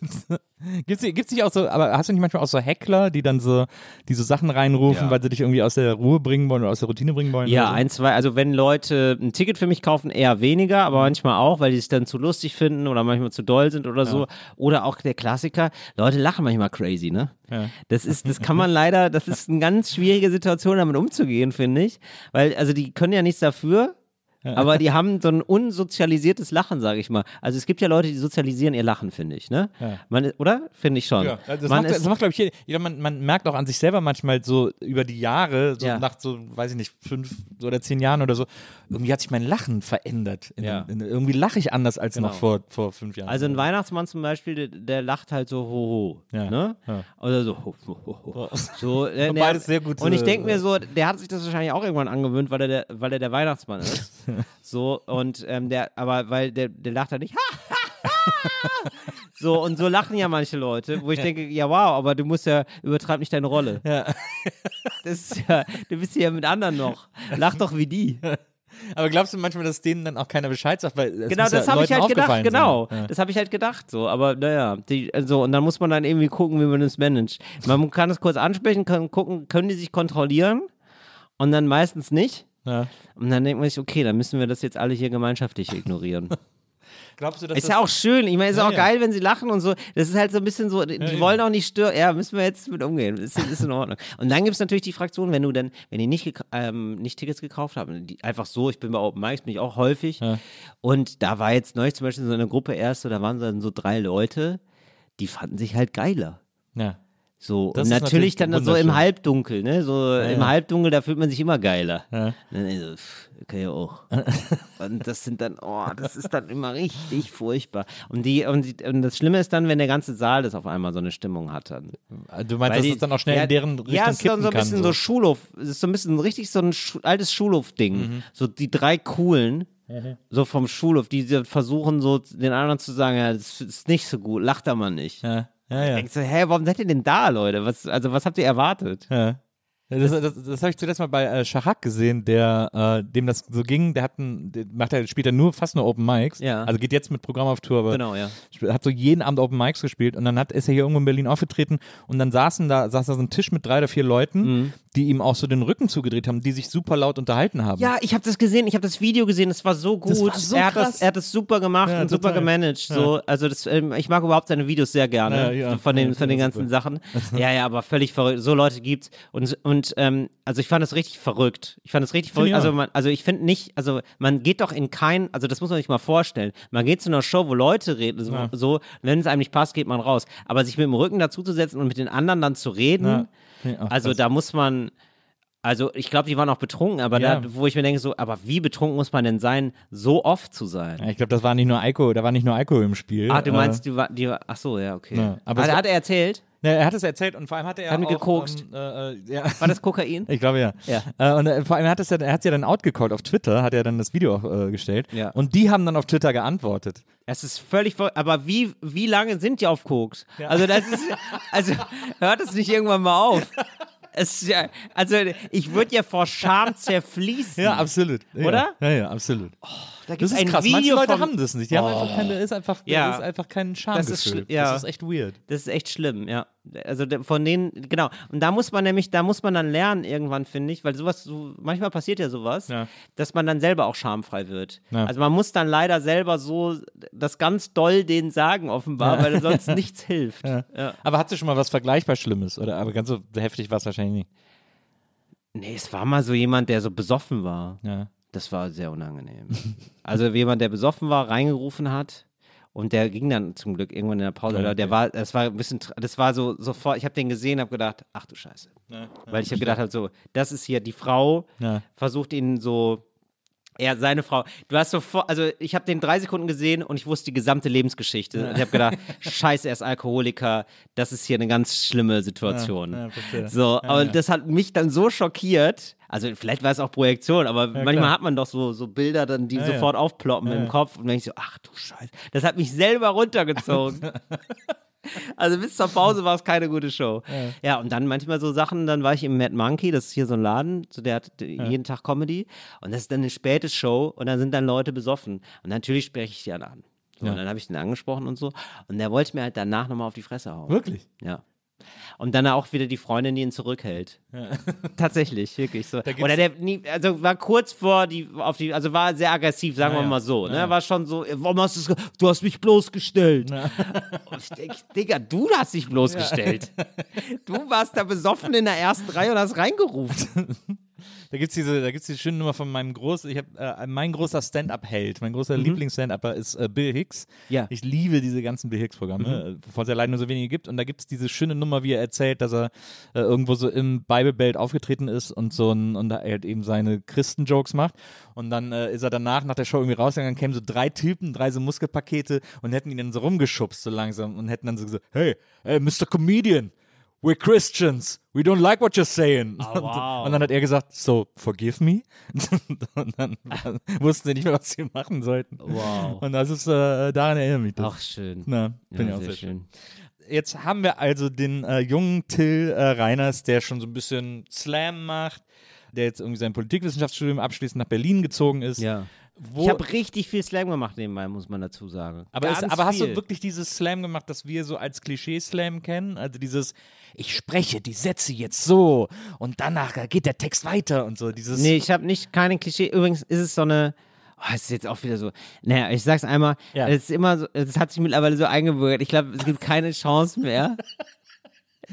*laughs* Gibt's, gibt's nicht auch so, aber hast du nicht manchmal auch so Heckler, die dann so diese Sachen reinrufen, Ja. weil sie dich irgendwie aus der Ruhe bringen wollen oder aus der Routine bringen wollen? Ja, so? ein, zwei, also wenn Leute ein Ticket für mich kaufen, eher weniger, aber manchmal auch, weil die es dann zu lustig finden oder manchmal zu doll sind oder so. Oder auch der Klassiker, Leute lachen manchmal crazy, ne? Ja. Das ist, das kann man leider, das ist eine ganz schwierige Situation, damit umzugehen, finde ich. Weil, also die können ja nichts dafür. Aber die haben so ein unsozialisiertes Lachen, sage ich mal. Also es gibt ja Leute, die sozialisieren ihr Lachen, finde ich, ne? Ja. Man, oder? Finde ich schon. Ja, das, man macht, macht, glaube ich, jeder, man, man merkt auch an sich selber manchmal so über die Jahre, so Ja. nach so, weiß ich nicht, fünf oder zehn Jahren oder so, irgendwie hat sich mein Lachen verändert. In, Ja. in, irgendwie lache ich anders als Genau. noch vor, vor fünf Jahren. Also ein Weihnachtsmann zum Beispiel, der, der lacht halt so ho ho, Ja, ne? Oder so ho ho ho. So, *laughs* äh, beides sehr gute- Und ich denke mir so, der hat sich das wahrscheinlich auch irgendwann angewöhnt, weil er der, weil er der Weihnachtsmann ist. *laughs* so und ähm, der, aber weil der, der lacht halt nicht. Ha, ha, ha. so und so lachen ja manche Leute, wo ich denke, ja wow, aber du musst ja übertreib nicht deine Rolle. Ja. *laughs* Das ist ja, du bist ja mit anderen noch. Lach doch wie die. Aber glaubst du manchmal, dass denen dann auch keiner Bescheid sagt? Weil Genau, muss ja das habe ich halt gedacht, genau. sein. Ja. Das habe ich halt gedacht, so. Aber naja, die, also, und dann muss man dann irgendwie gucken, wie man das managt. Man kann es kurz ansprechen, kann gucken, können die sich kontrollieren? Und dann meistens nicht. Ja. Und dann denkt man sich, okay, dann müssen wir das jetzt alle hier gemeinschaftlich ignorieren. *laughs* Glaubst du, dass ist das ja auch schön. Ich meine, ist Ja, auch ja. geil, wenn sie lachen und so. Das ist halt so ein bisschen so, die ja. wollen auch nicht stören. Ja, müssen wir jetzt mit umgehen. Ist, ist in Ordnung. Und dann gibt es natürlich die Fraktion, wenn du dann, wenn die nicht, ähm, nicht Tickets gekauft haben, die, einfach so, ich bin bei Open Mics, bin ich auch häufig. Und da war jetzt neulich zum Beispiel so eine Gruppe erst, da waren dann so drei Leute, die fanden sich halt geiler. Ja. So, Das und natürlich natürlich dann so im Halbdunkel, ne? So im ja. Halbdunkel, da fühlt man sich immer geiler. Ja. Dann ist so, pff, okay, ja auch. *laughs* und das sind dann, oh, das ist dann immer richtig furchtbar. Und, die, und, die, und das Schlimme ist dann, wenn der ganze Saal das auf einmal so eine Stimmung hat. Dann. Du meinst, Weil dass die- es dann auch schnell ja, in deren Richtung Ja, es ist dann so ein kann? bisschen so, Schulhof, es ist so ein bisschen richtig so ein Schu altes Schulhof-Ding. Mhm. So die drei coolen, so vom Schulhof, die so versuchen so den anderen zu sagen, ja, das ist nicht so gut, lacht da mal nicht. Ja, ja, ja. Denkst du, hä, warum seid ihr denn da, Leute? Was, also, was habt ihr erwartet? Ja. Das, das, das habe ich zuletzt mal bei äh, Shahak gesehen, der, äh, dem das so ging, der hat ein, der macht er, spielt er nur fast nur Open Mics. Ja. Also geht jetzt mit Programm auf Tour, aber Genau, ja. hat so jeden Abend Open Mics gespielt und dann hat, ist er hier irgendwo in Berlin aufgetreten und dann saßen da, saß da so ein Tisch mit drei oder vier Leuten, Mhm. Die ihm auch so den Rücken zugedreht haben, die sich super laut unterhalten haben. Ja, ich habe das gesehen, ich habe das Video gesehen, es war so gut. Das war so er, hat das, er hat das super gemacht Ja, und super total. gemanagt. So. Also das, ähm, ich mag überhaupt seine Videos sehr gerne Ja, ja. von den, Ja, von den ja, ganzen Sachen. *laughs* Ja, ja, aber völlig verrückt. So Leute gibt's. Und, und ähm, also ich fand es richtig verrückt. Ich fand es richtig verrückt. Also, man, also ich finde nicht, also man geht doch in kein, also das muss man sich mal vorstellen. Man geht zu einer Show, wo Leute reden, so, Ja. so wenn es einem nicht passt, geht man raus. Aber sich mit dem Rücken dazuzusetzen und mit den anderen dann zu reden, Ja. Also krass. da muss man, also ich glaube, die waren auch betrunken, aber Ja. da, wo ich mir denke, so, aber wie betrunken muss man denn sein, so oft zu sein? Ja, ich glaube, das war nicht nur Alkohol, da war nicht nur Alkohol im Spiel. Ah, du Äh, meinst, die war, die war, ach so, ja, okay. Ja, aber war- hat er erzählt? Ne, er hat es erzählt und vor allem hat er Hat auch, gekokst. Ähm, äh, äh, ja. War das Kokain? *laughs* Ich glaube ja. Ja. Äh, und äh, vor allem hat es ja, er hat es ja dann outgecallt auf Twitter, hat er dann das Video auch äh, gestellt. Ja. Und die haben dann auf Twitter geantwortet. Es ist völlig verrückt. Aber wie, wie lange sind die auf Koks? Also das ist, also hört es nicht irgendwann mal auf. *laughs* Es, ja, also ich würde ja vor Scham zerfließen. Ja, absolut. Oder? Ja, ja, absolut. Da Das ist ein krass. Manche Video Leute vom, haben das nicht. Die haben einfach keine, ist einfach, Ja. ist einfach kein Das ist Schamgefühl. ja. Das ist echt weird. Das ist echt schlimm, ja. Also von denen, genau. Und da muss man nämlich, da muss man dann lernen irgendwann, finde ich, weil sowas, so, manchmal passiert ja sowas, Ja. dass man dann selber auch schamfrei wird. Ja. Also man muss dann leider selber so das ganz doll denen sagen, offenbar, weil sonst *laughs* nichts hilft. Ja. Aber hast du schon mal was vergleichbar Schlimmes? Oder aber ganz so heftig war es wahrscheinlich nicht. Nee, es war mal so jemand, der so besoffen war. Ja. Das war sehr unangenehm. also jemand, der besoffen war, reingerufen hat. Und der ging dann zum Glück irgendwann in der Pause. Ja, Oder der okay. war, das war ein bisschen, das war so sofort, ich habe den gesehen, habe gedacht, ach du Scheiße. Weil ich habe gedacht, hab so, das ist hier die Frau, Ja. versucht ihn so Ja, seine Frau. Du hast sofort, also ich habe den drei Sekunden gesehen und ich wusste die gesamte Lebensgeschichte. Und ich habe gedacht, scheiße, er ist Alkoholiker, das ist hier eine ganz schlimme Situation. Ja, ja, so, Ja, aber ja. das hat mich dann so schockiert. Also vielleicht war es auch Projektion, aber manchmal klar. hat man doch so, so Bilder, dann, die Ja, ja. sofort aufploppen im Kopf und dann denk ich so, ach du Scheiße. Das hat mich selber runtergezogen. *laughs* Also bis zur Pause war es keine gute Show. Ja. und dann manchmal so Sachen, dann war ich im Mad Monkey, das ist hier so ein Laden, so der hat jeden Tag Comedy und das ist dann eine späte Show und dann sind dann Leute besoffen und natürlich spreche ich die dann an. So, Und dann habe ich den angesprochen und so und der wollte mir halt danach nochmal auf die Fresse hauen. Wirklich? Ja. Und dann auch wieder die Freundin, die ihn zurückhält. *laughs* Tatsächlich, wirklich so. Oder der, also war kurz vor die, auf die, also war sehr aggressiv, sagen Ja, wir ja. mal so. Ne? Ja, ja. War schon so, warum hast du es, du hast mich bloßgestellt. *laughs* Und ich denke, Digga, du hast dich bloßgestellt. Du warst da besoffen in der ersten Reihe und hast reingerufen. *laughs* Da gibt es diese, da gibt's diese schöne Nummer von meinem großen, ich hab, äh, mein großer Stand-Up-Held, mein großer Lieblings-Stand-Upper ist äh, Bill Hicks. Mhm. Ja. Mhm. Ich liebe diese ganzen Bill Hicks-Programme, äh, bevor es ja leider nur so wenige gibt. Und da gibt es diese schöne Nummer, wie er erzählt, dass er äh, irgendwo so im Bible Belt aufgetreten ist und so ein, und da er halt eben seine Christen-Jokes macht. Und dann äh, ist er danach nach der Show irgendwie rausgegangen, kämen so drei Typen, drei so Muskelpakete und hätten ihn dann so rumgeschubst so langsam und hätten dann so gesagt, hey, hey, Mr. Comedian, we're Christians. We don't like what you're saying. *laughs* wow. Und dann hat er gesagt, so, forgive me. *laughs* und dann *laughs* wussten sie nicht mehr, was sie machen sollten. Wow. Und das ist, äh, daran erinnere mich das. Ach, schön. Na, finde Ja, ich auch sehr sehr schön. schön. Jetzt haben wir also den äh, jungen Till äh, Reiners, der schon so ein bisschen Slam macht, der jetzt irgendwie sein Politikwissenschaftsstudium abschließend nach Berlin gezogen ist. Ja. Wo, Ich habe richtig viel Slam gemacht nebenbei, muss man dazu sagen. aber, ist, aber hast du wirklich dieses Slam gemacht, das wir so als Klischee-Slam kennen? Also dieses, ich spreche die Sätze jetzt so und danach geht der Text weiter und so. Dieses, Nee, ich habe nicht keine Klischee. Übrigens ist es so eine. Oh, es ist jetzt auch wieder so. Naja, ich sag's einmal. Ja. Es ist immer so. Es hat sich mittlerweile so eingebürgert. Ich glaube, es gibt keine Chance mehr. *laughs*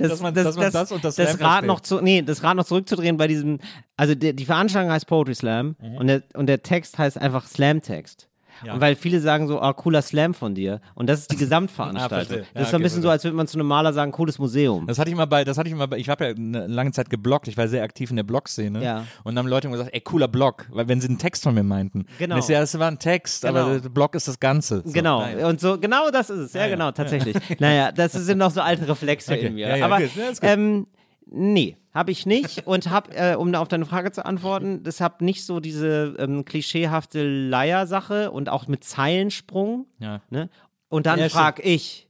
Das, Dass man- dass man das und das Slam Rad noch zu, nee, das Rad noch zurückzudrehen bei diesem, also der, die Veranstaltung heißt Poetry Slam Mhm. und, der, und der Text heißt einfach Slam-Text. Ja. Und weil viele sagen so, ah, cooler Slam von dir. Und das ist die Gesamtveranstaltung. *laughs* Ah, das Ja, ist so ein okay, bisschen so, als würde man zu einem Maler sagen, cooles Museum. Das hatte ich mal bei, das hatte ich mal bei, ich habe ja eine lange Zeit gebloggt, ich war sehr aktiv in der Blog-Szene. Ja. Und dann haben Leute immer gesagt, ey, cooler Blog, weil wenn sie einen Text von mir meinten. Genau. So, ja, das war ein Text, Genau. aber der Blog ist das Ganze. So, Genau, naja. und so, genau das ist es, ja, genau, tatsächlich. *laughs* Naja, das sind noch so alte Reflexe Okay, in mir. ja, ja, Aber, ja, gut. ähm, nee, habe ich nicht und habe, äh, um da auf deine Frage zu antworten, das habe nicht so diese ähm, klischeehafte Leier-Sache und auch mit Zeilensprung, Ja. ne? Und dann Ja, frag ich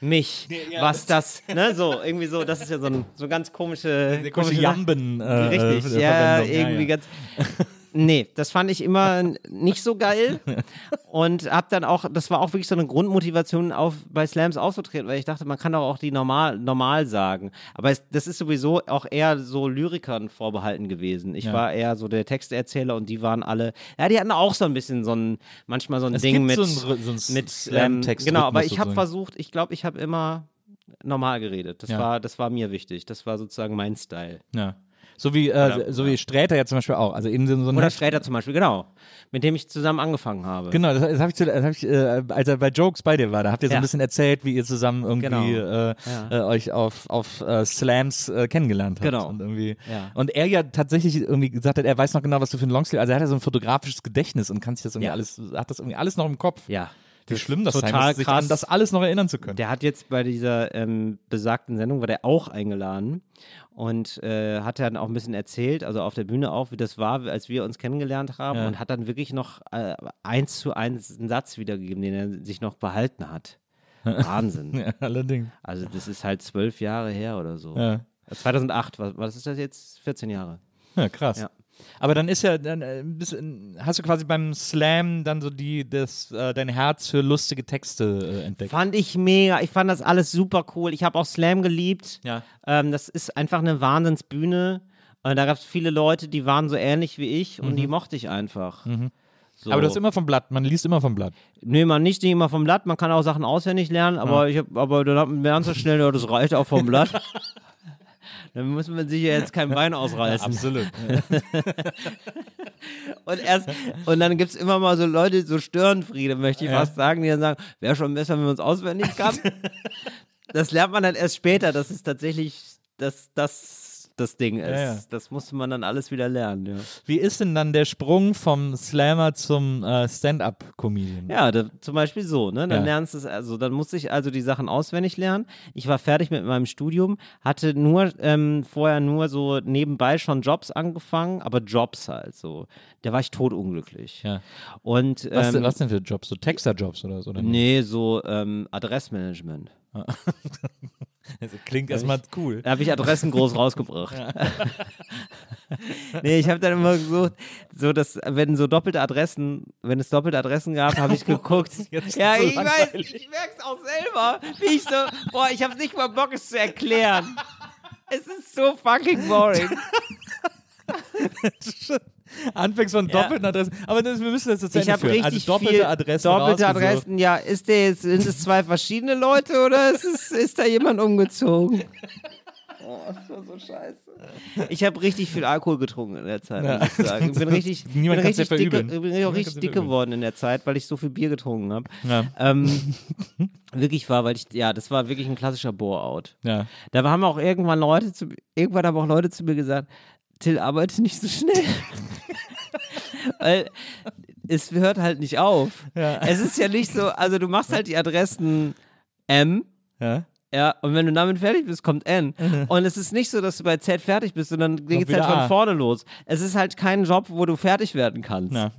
mich, was das, ne, so, irgendwie so, das ist ja so ein so ganz komische, komische. Jamben. Äh, Richtig, äh, ja, irgendwie ja, ja. ganz. *laughs* Nee, das fand ich immer nicht so geil. *laughs* Und hab dann auch, das war auch wirklich so eine Grundmotivation, auf, bei Slams aufzutreten, weil ich dachte, man kann doch auch die normal, normal sagen. Aber es, das ist sowieso auch eher so Lyrikern vorbehalten gewesen. Ich Ja. war eher so der Texterzähler und die waren alle, ja, die hatten auch so ein bisschen so ein, manchmal so ein Es Ding mit, so so mit ähm, Slam-Text. genau, aber ich habe versucht, ich glaube, ich habe immer normal geredet. Das Ja. war, das war mir wichtig. Das war sozusagen mein Style. Ja. So wie, äh, so wie Sträter ja zum Beispiel auch. Also eben so so ein Oder Sträter zum Beispiel, genau. Mit dem ich zusammen angefangen habe. Genau, das, das habe ich, zu- das hab ich äh, als er bei Jokes bei dir war, da habt ihr so Ja. ein bisschen erzählt, wie ihr zusammen irgendwie Genau. äh, Ja. äh, euch auf, auf äh, Slams äh, kennengelernt habt. Genau. Und, irgendwie, Ja. und er ja tatsächlich irgendwie gesagt hat, er weiß noch genau, was du für ein Longsleeve, also er hat ja so ein fotografisches Gedächtnis und kann sich das irgendwie alles, hat das irgendwie alles noch im Kopf. Ja. Wie schlimm das sein total muss, sich krass. an das alles noch erinnern zu können. Der hat jetzt bei dieser ähm, besagten Sendung, war der auch eingeladen und äh, hat dann auch ein bisschen erzählt, also auf der Bühne auch, wie das war, als wir uns kennengelernt haben Ja. und hat dann wirklich noch äh, eins zu eins einen Satz wiedergegeben, den er sich noch behalten hat. *laughs* Wahnsinn. ja, allerdings. Also das ist halt zwölf Jahre her oder so. Ja. 2008, was, was ist das jetzt? 14 Jahre. Ja, krass. Ja. Aber dann ist ja, dann äh, bist, hast du quasi beim Slam dann so die, das, äh, dein Herz für lustige Texte äh, entdeckt. Fand ich mega. Ich fand das alles super cool. Ich habe auch Slam geliebt. Ja. Ähm, das ist einfach eine Wahnsinnsbühne. Und da gab es viele Leute, die waren so ähnlich wie ich und die mochte ich einfach. So. Mhm. Aber das ist immer vom Blatt, man liest immer vom Blatt. Nee, man nicht, nicht immer vom Blatt. Man kann auch Sachen auswendig lernen, aber, ich hab, aber dann hat man so schnell, ja, das reicht auch vom Blatt. *laughs* Dann muss man sich ja jetzt kein Bein ausreißen. Absolut. *laughs* Und, erst, und dann gibt es immer mal so Leute, so Störenfriede, möchte ich fast sagen, die dann sagen, wäre schon besser, wenn man es auswendig kann. *laughs* das lernt man dann erst später, dass es tatsächlich, dass das das Ding ist. Ja, ja. Das musste man dann alles wieder lernen. Ja, Wie ist denn dann der Sprung vom Slammer zum äh, Stand-Up-Comedian? ja da, zum Beispiel so, ne? Dann lernst du es, also dann musste ich also die Sachen auswendig lernen. Ich war fertig mit meinem Studium, hatte nur ähm, vorher nur so nebenbei schon Jobs angefangen, aber Jobs halt so. Da war ich totunglücklich. Ja. Und Was, ähm, was denn für Jobs? So Texter-Jobs oder so? Oder? Nee, so ähm, Adressmanagement. *laughs* Also klingt erstmal cool. Da habe ich Adressen groß rausgebracht. *laughs* nee, ich habe dann immer gesucht, so dass, wenn so doppelte Adressen, wenn es doppelte Adressen gab, habe ich *laughs* geguckt. Jetzt ja, so ich weiß, langweilig. ich merke es auch selber, wie ich so, boah, ich habe nicht mal Bock, es zu erklären. Es ist so fucking boring. *laughs* Anfängst von Ja. doppelten Adressen. Aber das, wir müssen das jetzt Ich Ende habe führen. richtig also doppelte viel Adressen. doppelte. Adressen. Ja, ist der jetzt, sind es zwei verschiedene Leute oder ist, es, ist da jemand umgezogen? *laughs* Oh, das war so scheiße. Ich habe richtig viel Alkohol getrunken in der Zeit, muss ich sagen. Ich bin *laughs* richtig, Niemand bin richtig dicke, bin auch richtig dick geworden in der Zeit, weil ich so viel Bier getrunken habe. Ja. Ähm, *laughs* wirklich war, weil ich, ja, das war wirklich ein klassischer Bore-out. Ja. Da haben auch irgendwann Leute zu, irgendwann haben auch Leute zu mir gesagt, Till, arbeite nicht so schnell. Weil es hört halt nicht auf. Es ist ja nicht so, also du machst halt die Adressen M, Ja. Ja, und wenn du damit fertig bist, kommt N. Und es ist nicht so, dass du bei Z fertig bist, sondern dann geht's halt von A. vorne los. Es ist halt kein Job, wo du fertig werden kannst. Ja.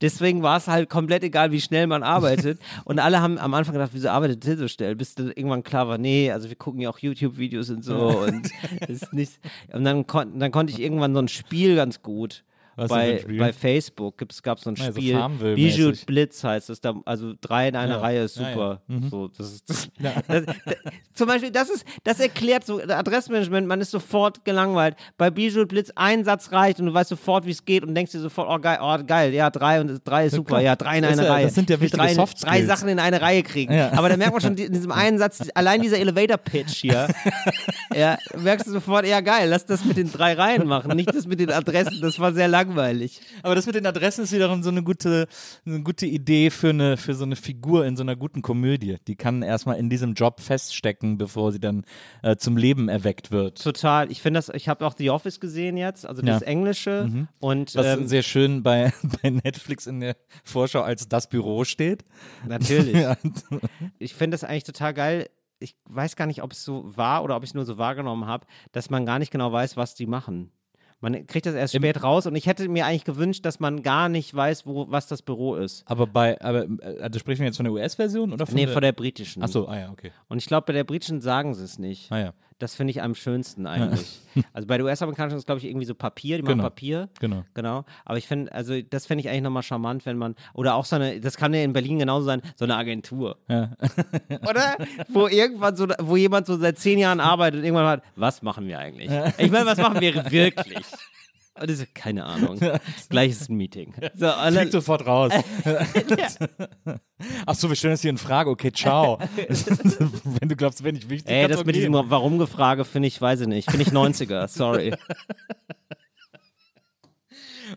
Deswegen war es halt komplett egal, wie schnell man arbeitet. *laughs* und alle haben am Anfang gedacht, wieso arbeitet Till so schnell? Bis dann irgendwann klar war, nee, also wir gucken ja auch YouTube-Videos und so und *laughs* ist nicht. Und dann, kon dann konnte ich irgendwann so ein Spiel ganz gut. Bei, bei Facebook gab es so ein Ja, so Spiel, Farmville-mäßig. Bijou Blitz heißt es, da, also drei in einer Ja. Reihe ist Ja, ja. super. So, das ist, das, *laughs* das, zum Beispiel, das ist, das erklärt so Adressmanagement, man ist sofort gelangweilt. Bei Bijou Blitz ein Satz reicht und du weißt sofort, wie es geht und denkst dir sofort, oh geil, oh geil, ja, drei und drei ist super, ja, drei in einer Reihe. das sind ja wichtige drei, Soft drei. Sachen in eine Reihe kriegen. Aber da merkt man schon in diesem einen Satz, allein dieser Elevator-Pitch hier, *laughs* ja, merkst du sofort, ja geil, lass das mit den drei Reihen machen, nicht das mit den Adressen, das war sehr langweilig. Aber das mit den Adressen ist wiederum so eine gute, eine gute Idee für, eine, für so eine Figur in so einer guten Komödie. Die kann erstmal in diesem Job feststecken, bevor sie dann äh, zum Leben erweckt wird. Total. Ich finde das, ich habe auch The Office gesehen jetzt, also das Ja. Englische und Was ähm, sehr schön bei, *laughs* bei Netflix in der Vorschau als das Büro steht. natürlich. *laughs* Ich finde das eigentlich total geil. Ich weiß gar nicht, ob es so war oder ob ich es nur so wahrgenommen habe, dass man gar nicht genau weiß, was die machen. Man kriegt das erst spät raus und ich hätte mir eigentlich gewünscht, dass man gar nicht weiß, wo, was das Büro ist. Aber bei, aber, äh, also sprechen wir jetzt von der US-Version oder von Nee, der? von der britischen. Achso, ah ja, okay. Und ich glaube, bei der britischen sagen sie es nicht. Ah ja, Das finde ich am schönsten eigentlich. *laughs* also bei der US-Amerikanischen ist, glaube ich, irgendwie so Papier, die machen Genau. Papier. genau. Genau, aber ich finde, also das fände ich eigentlich nochmal charmant, wenn man, oder auch so eine, das kann ja in Berlin genauso sein, so eine Agentur. Ja. *laughs* Oder? Wo irgendwann so, wo jemand so seit zehn Jahren arbeitet und irgendwann hat, was machen wir eigentlich? Ich meine, was machen wir wirklich? *laughs* Ist, keine Ahnung. Gleich ist ein Meeting. So, dann, Fliegt sofort raus. *laughs* Ach so, wir stellen das hier in Frage. Okay, ciao. *laughs* wenn du glaubst, wenn ich wichtig ey, das mit diesem Warum-Gefrage finde ich, weiß ich nicht. Finde ich 90er, *laughs* sorry.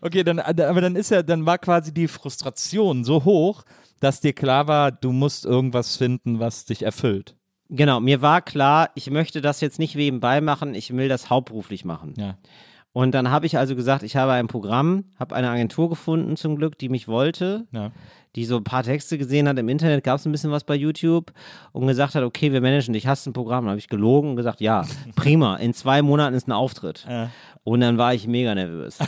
Okay, dann, aber dann ist ja, dann war quasi die Frustration so hoch, dass dir klar war, du musst irgendwas finden, was dich erfüllt. Genau, mir war klar, ich möchte das jetzt nicht nebenbei machen, ich will das hauptberuflich machen. Ja. Und dann habe ich also gesagt, ich habe ein Programm, habe eine Agentur gefunden zum Glück, die mich wollte, Ja. die so ein paar Texte gesehen hat im Internet, gab es ein bisschen was bei YouTube und gesagt hat, okay, wir managen dich, hast ein Programm? Dann habe ich gelogen und gesagt, ja, *laughs* prima, in zwei Monaten ist ein Auftritt. Ja. Und dann war ich mega nervös. *laughs*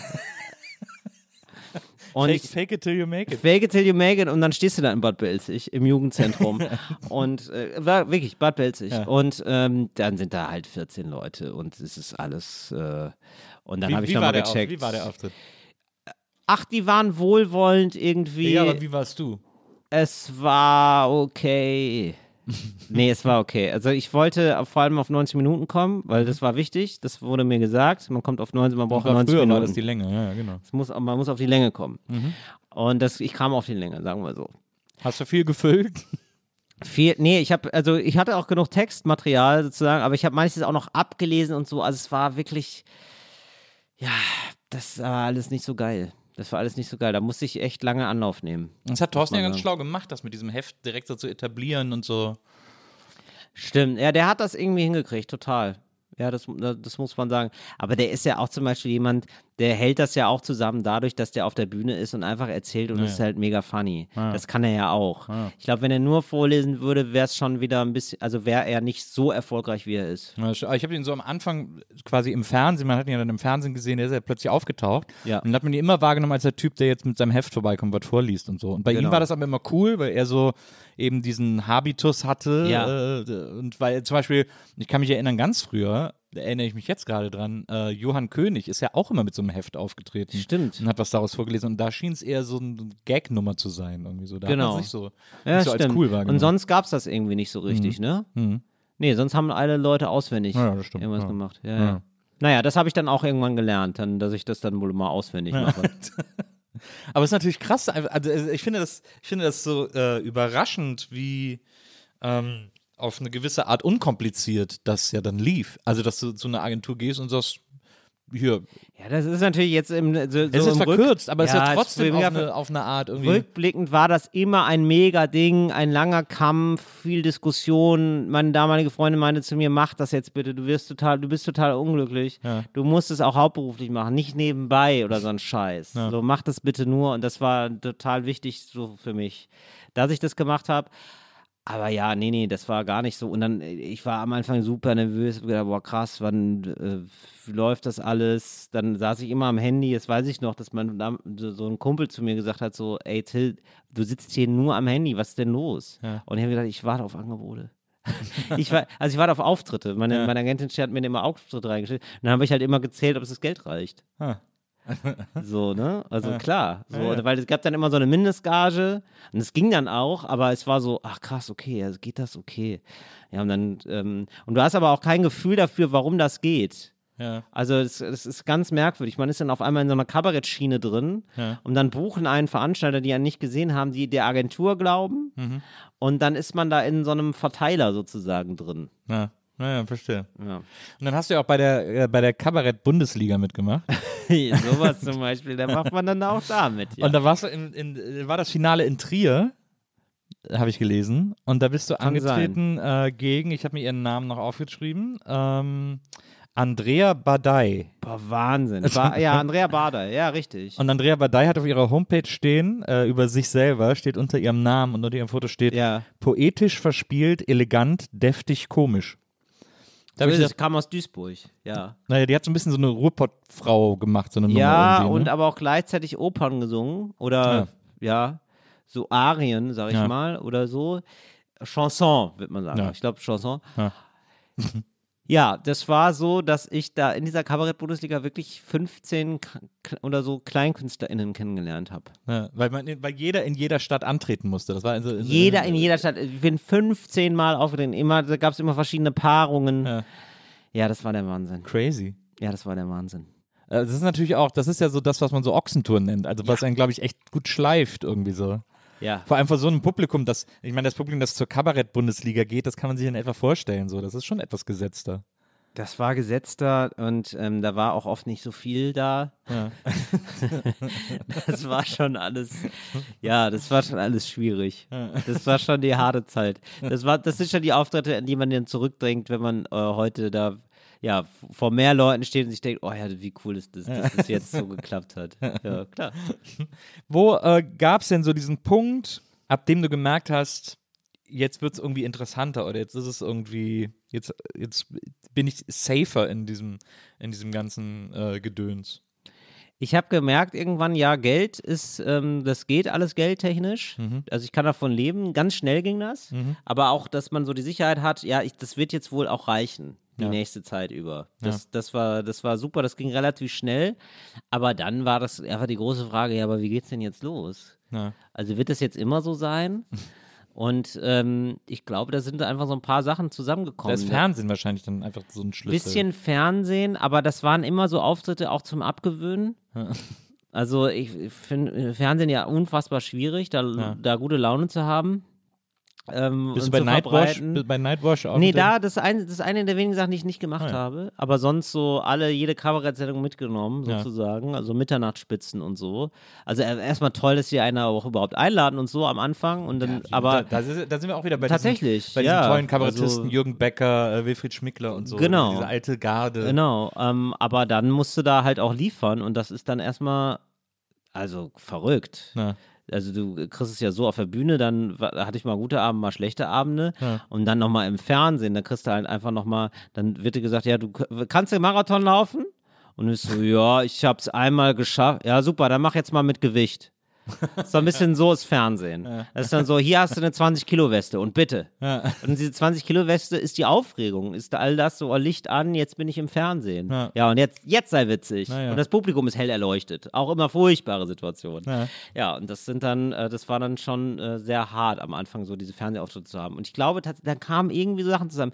und Fake, fake it till you make it. Fake it till you make it und dann stehst du da in Bad Belzig im Jugendzentrum *laughs* und äh, war wirklich Bad Belzig Ja. und ähm, dann sind da halt 14 Leute und es ist alles äh, und dann habe ich nochmal der Auf, gecheckt. wie war der Auftritt? Ach, die waren wohlwollend irgendwie. Ja, aber wie warst du? es war okay. nee, es war okay. Also ich wollte vor allem auf 90 Minuten kommen, weil das war wichtig. Das wurde mir gesagt. Man kommt auf 90, man braucht War 90 früher Minuten. war das die Länge, ja, genau. Muss, man muss auf die Länge kommen. Mhm. Und das, ich kam auf die Länge, sagen wir so. Hast du viel gefüllt? Viel, nee, ich habe, also ich hatte auch genug Textmaterial sozusagen, aber ich habe manches auch noch abgelesen und so. Also es war wirklich, ja, das war alles nicht so geil. Das war alles nicht so geil. Da musste ich echt lange Anlauf nehmen. Das hat Thorsten ja ganz sagen. schlau gemacht, das mit diesem Heft direkt so zu etablieren und so. Stimmt, ja, der hat das irgendwie hingekriegt, total. Ja, das, das muss man sagen. Aber der ist ja auch zum Beispiel jemand, der hält das ja auch zusammen dadurch, dass der auf der Bühne ist und einfach erzählt und es ist halt mega funny. Das kann er ja auch. Ich glaube, wenn er nur vorlesen würde, wäre es schon wieder ein bisschen, also wäre er nicht so erfolgreich, wie er ist. Ja, Ich habe ihn so am Anfang quasi im Fernsehen, man hat ihn ja dann im Fernsehen gesehen, der ist ja plötzlich aufgetaucht. Ja. Und dann hat man ihn immer wahrgenommen als der Typ, der jetzt mit seinem Heft vorbeikommt, was vorliest und so. Und bei ihm Genau. war das aber immer cool, weil er so eben diesen Habitus hatte. Ja. Äh, und weil zum Beispiel, ich kann mich erinnern, ganz früher, da erinnere ich mich jetzt gerade dran, äh, Johann König ist ja auch immer mit so einem Heft aufgetreten. Stimmt. Und hat was daraus vorgelesen. Und da schien es eher so eine Gag-Nummer zu sein, irgendwie so. Da hat Genau. man sich so, Ja, nicht so als cool wahrgenommen. und sonst gab es das irgendwie nicht so richtig, ne? Mhm. Nee, sonst haben alle Leute auswendig Ja, das stimmt, irgendwas ja. gemacht. Ja, Ja. ja. Naja, das habe ich dann auch irgendwann gelernt, dann, dass ich das dann wohl mal auswendig mache. *laughs* Aber es ist natürlich krass. Also also ich finde das, ich finde das so äh, überraschend, wie ähm, auf eine gewisse Art unkompliziert das ja dann lief. Also, dass du zu einer Agentur gehst und sagst, hier, Ja, das ist natürlich jetzt im, so, so es ist im Rück- verkürzt, aber es ist ja trotzdem auf eine, auf eine Art irgendwie. Rückblickend war das immer ein mega Ding, ein langer Kampf, viel Diskussion. Meine damalige Freundin meinte zu mir, mach das jetzt bitte, du wirst total, du bist total unglücklich. Du musst es auch hauptberuflich machen, nicht nebenbei oder so ein Scheiß. So, mach das bitte nur. Und das war total wichtig so für mich, dass ich das gemacht habe. Aber ja, nee, nee, das war gar nicht so. Und dann, ich war am Anfang super nervös, hab gedacht, boah, krass, wann äh, läuft das alles? Dann saß ich immer am Handy, das weiß ich noch, dass man da, so, so ein Kumpel zu mir gesagt hat, so, ey Till, du sitzt hier nur am Handy, was ist denn los? Und ich habe gedacht, ich warte auf Angebote. *laughs* ich war, also ich warte auf Auftritte. Meine, meine Agentin hat mir immer Auftritte reingestellt. Und dann habe ich halt immer gezählt, ob es das Geld reicht. Ah. *laughs* So, ne? Also klar. So, Weil es gab dann immer so eine Mindestgage und es ging dann auch, aber es war so, ach krass, okay, also geht das okay. Ja, und dann, ähm, und du hast aber auch kein Gefühl dafür, warum das geht. Ja. Also es, es ist ganz merkwürdig. Man ist dann auf einmal in so einer Kabarettschiene drin Ja. und dann buchen einen Veranstalter, die einen nicht gesehen haben, die der Agentur glauben Mhm. und dann ist man da in so einem Verteiler sozusagen drin. Ja. Naja, verstehe. Ja. Und dann hast du ja auch bei der, äh, bei der Kabarett-Bundesliga mitgemacht. *laughs* Sowas zum Beispiel, da macht man dann auch da mit. Ja. Und da warst du in, in, war das Finale in Trier, habe ich gelesen. Und da bist du Kann angetreten äh, gegen, ich habe mir ihren Namen noch aufgeschrieben, ähm, Andrea Badei. Boah, Wahnsinn. Ba ja, *laughs* Andrea Bader, ja, richtig. Und Andrea Badei hat auf ihrer Homepage stehen, äh, über sich selber, steht unter ihrem Namen und unter ihrem Foto steht, ja. poetisch verspielt, elegant, deftig, komisch. Da So es, kam aus Duisburg, ja. naja, die hat so ein bisschen so eine Ruhrpottfrau gemacht, so eine Nummer Ja, irgendwie, und ne? aber auch gleichzeitig Opern gesungen oder ja, so Arien, sag ich Ja. mal, oder so. Chanson, wird man sagen. Ja. Ich glaube Chanson. Ja. *laughs* Ja, das war so, dass ich da in dieser Kabarett-Bundesliga wirklich 15 K- K- oder so KleinkünstlerInnen kennengelernt habe. Ja, weil, man, weil jeder in jeder Stadt antreten musste. Das war also Jeder in jeder Stadt. Ich bin 15 Mal aufgetreten. Immer, da gab es immer verschiedene Paarungen. Ja. ja, das war der Wahnsinn. Crazy. Ja, das war der Wahnsinn. Äh, Das ist natürlich auch, das ist ja so das, was man so Ochsentour nennt. Also was einen, glaube ich, echt gut schleift irgendwie so. Ja. Vor allem vor so einem Publikum, das, ich meine, das Publikum, das zur Kabarett-Bundesliga geht, das kann man sich in etwa vorstellen. So, das ist schon etwas gesetzter. Das war gesetzter und ähm, da war auch oft nicht so viel da. Ja. *laughs* Das war schon alles, ja, das war schon alles schwierig. Das war schon die harte Zeit. Das war, das sind schon die Auftritte, an die man dann zurückdenkt, wenn man äh, heute da ja vor mehr Leuten steht und sich denkt, oh ja, wie cool ist das, dass das jetzt so *laughs* geklappt hat. Ja, klar. Wo äh, gab es denn so diesen Punkt, ab dem du gemerkt hast, jetzt wird es irgendwie interessanter oder jetzt ist es irgendwie, jetzt, jetzt bin ich safer in diesem, in diesem ganzen äh, Gedöns? Ich habe gemerkt irgendwann, ja, Geld ist, ähm, das geht alles geldtechnisch. Also ich kann davon leben. Ganz schnell ging das. Aber auch, dass man so die Sicherheit hat, ja, ich, das wird jetzt wohl auch reichen, die Ja. nächste Zeit über. Das, das, war, das war super, das ging relativ schnell. Aber dann war das einfach die große Frage, ja, aber wie geht's denn jetzt los? Ja. Also wird das jetzt immer so sein? *laughs* Und ähm, ich glaube, da sind einfach so ein paar Sachen zusammengekommen. ist Fernsehen wahrscheinlich dann einfach so ein Schlüssel. Bisschen Fernsehen, aber das waren immer so Auftritte auch zum Abgewöhnen. Also ich finde Fernsehen ja unfassbar schwierig, da, Ja. da gute Laune zu haben. Ähm, Bist du bei Nightwash, bei Nightwash auch Nee, da, das ist, eine, das eine der wenigen Sachen, die ich nicht gemacht Ah, ja. habe. Aber sonst so alle, jede Kabarettsendung mitgenommen, Ja. sozusagen. Also Mitternachtsspitzen und so. Also äh, erstmal toll, dass sie einer auch überhaupt einladen und so am Anfang. Und dann, aber da, da, sind- da sind wir auch wieder bei Tatsächlich, diesen, bei diesen ja. tollen Kabarettisten Also- Jürgen Becker, äh, Wilfried Schmickler und so. Genau. Diese alte Garde. Genau, ähm, aber dann musst du da halt auch liefern und das ist dann erstmal, also verrückt. Na. Also du kriegst es ja so auf der Bühne, dann hatte ich mal gute Abende, mal schlechte Abende Ja. und dann nochmal im Fernsehen, da kriegst du halt einfach nochmal, dann wird dir gesagt, ja, du kannst du Marathon laufen? Und ich so, ja, ich hab's einmal geschafft. Ja, super, dann mach jetzt mal mit Gewicht. So ein bisschen so ist Fernsehen. Das ist dann so, hier hast du eine 20-Kilo-Weste und bitte. Und diese 20-Kilo-Weste ist die Aufregung, ist all das so, oh, Licht an, jetzt bin ich im Fernsehen. Ja. Ja, und jetzt, jetzt sei witzig. Ja. Und das Publikum ist hell erleuchtet. Auch immer furchtbare Situationen. Ja. Ja, und das sind dann, äh, das war dann schon äh, sehr hart am Anfang, so diese Fernsehauftritte zu haben. Und ich glaube, da kamen irgendwie so Sachen zusammen.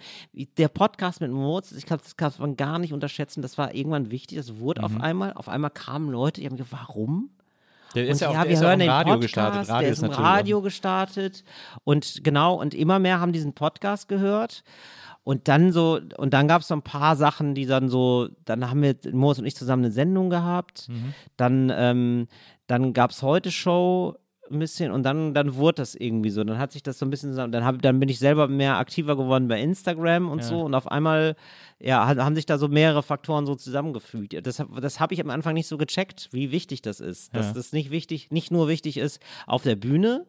Der Podcast mit Moritz, ich glaube, das kann man gar nicht unterschätzen. Das war irgendwann wichtig. Das wurde auf einmal, auf einmal kamen Leute, die haben gesagt, warum? Der Und ist ja auch, ja, wir ja hören im den Radio Podcast, gestartet. Radio der ist ist im Radio gestartet und genau und immer mehr haben diesen Podcast gehört und dann so und dann gab es so ein paar Sachen, die dann so, dann haben wir Moos und ich zusammen eine Sendung gehabt, Mhm. dann ähm, dann gab es heute Show ein bisschen und dann dann wurde das irgendwie so, dann hat sich das so ein bisschen zusammen, dann hab, dann bin ich selber mehr aktiver geworden bei Instagram und so und auf einmal ja, ha- haben sich da so mehrere Faktoren so zusammengefügt. Ja, Das, das habe ich am Anfang nicht so gecheckt, wie wichtig das ist. Dass Ja. das nicht wichtig, nicht nur wichtig ist auf der Bühne,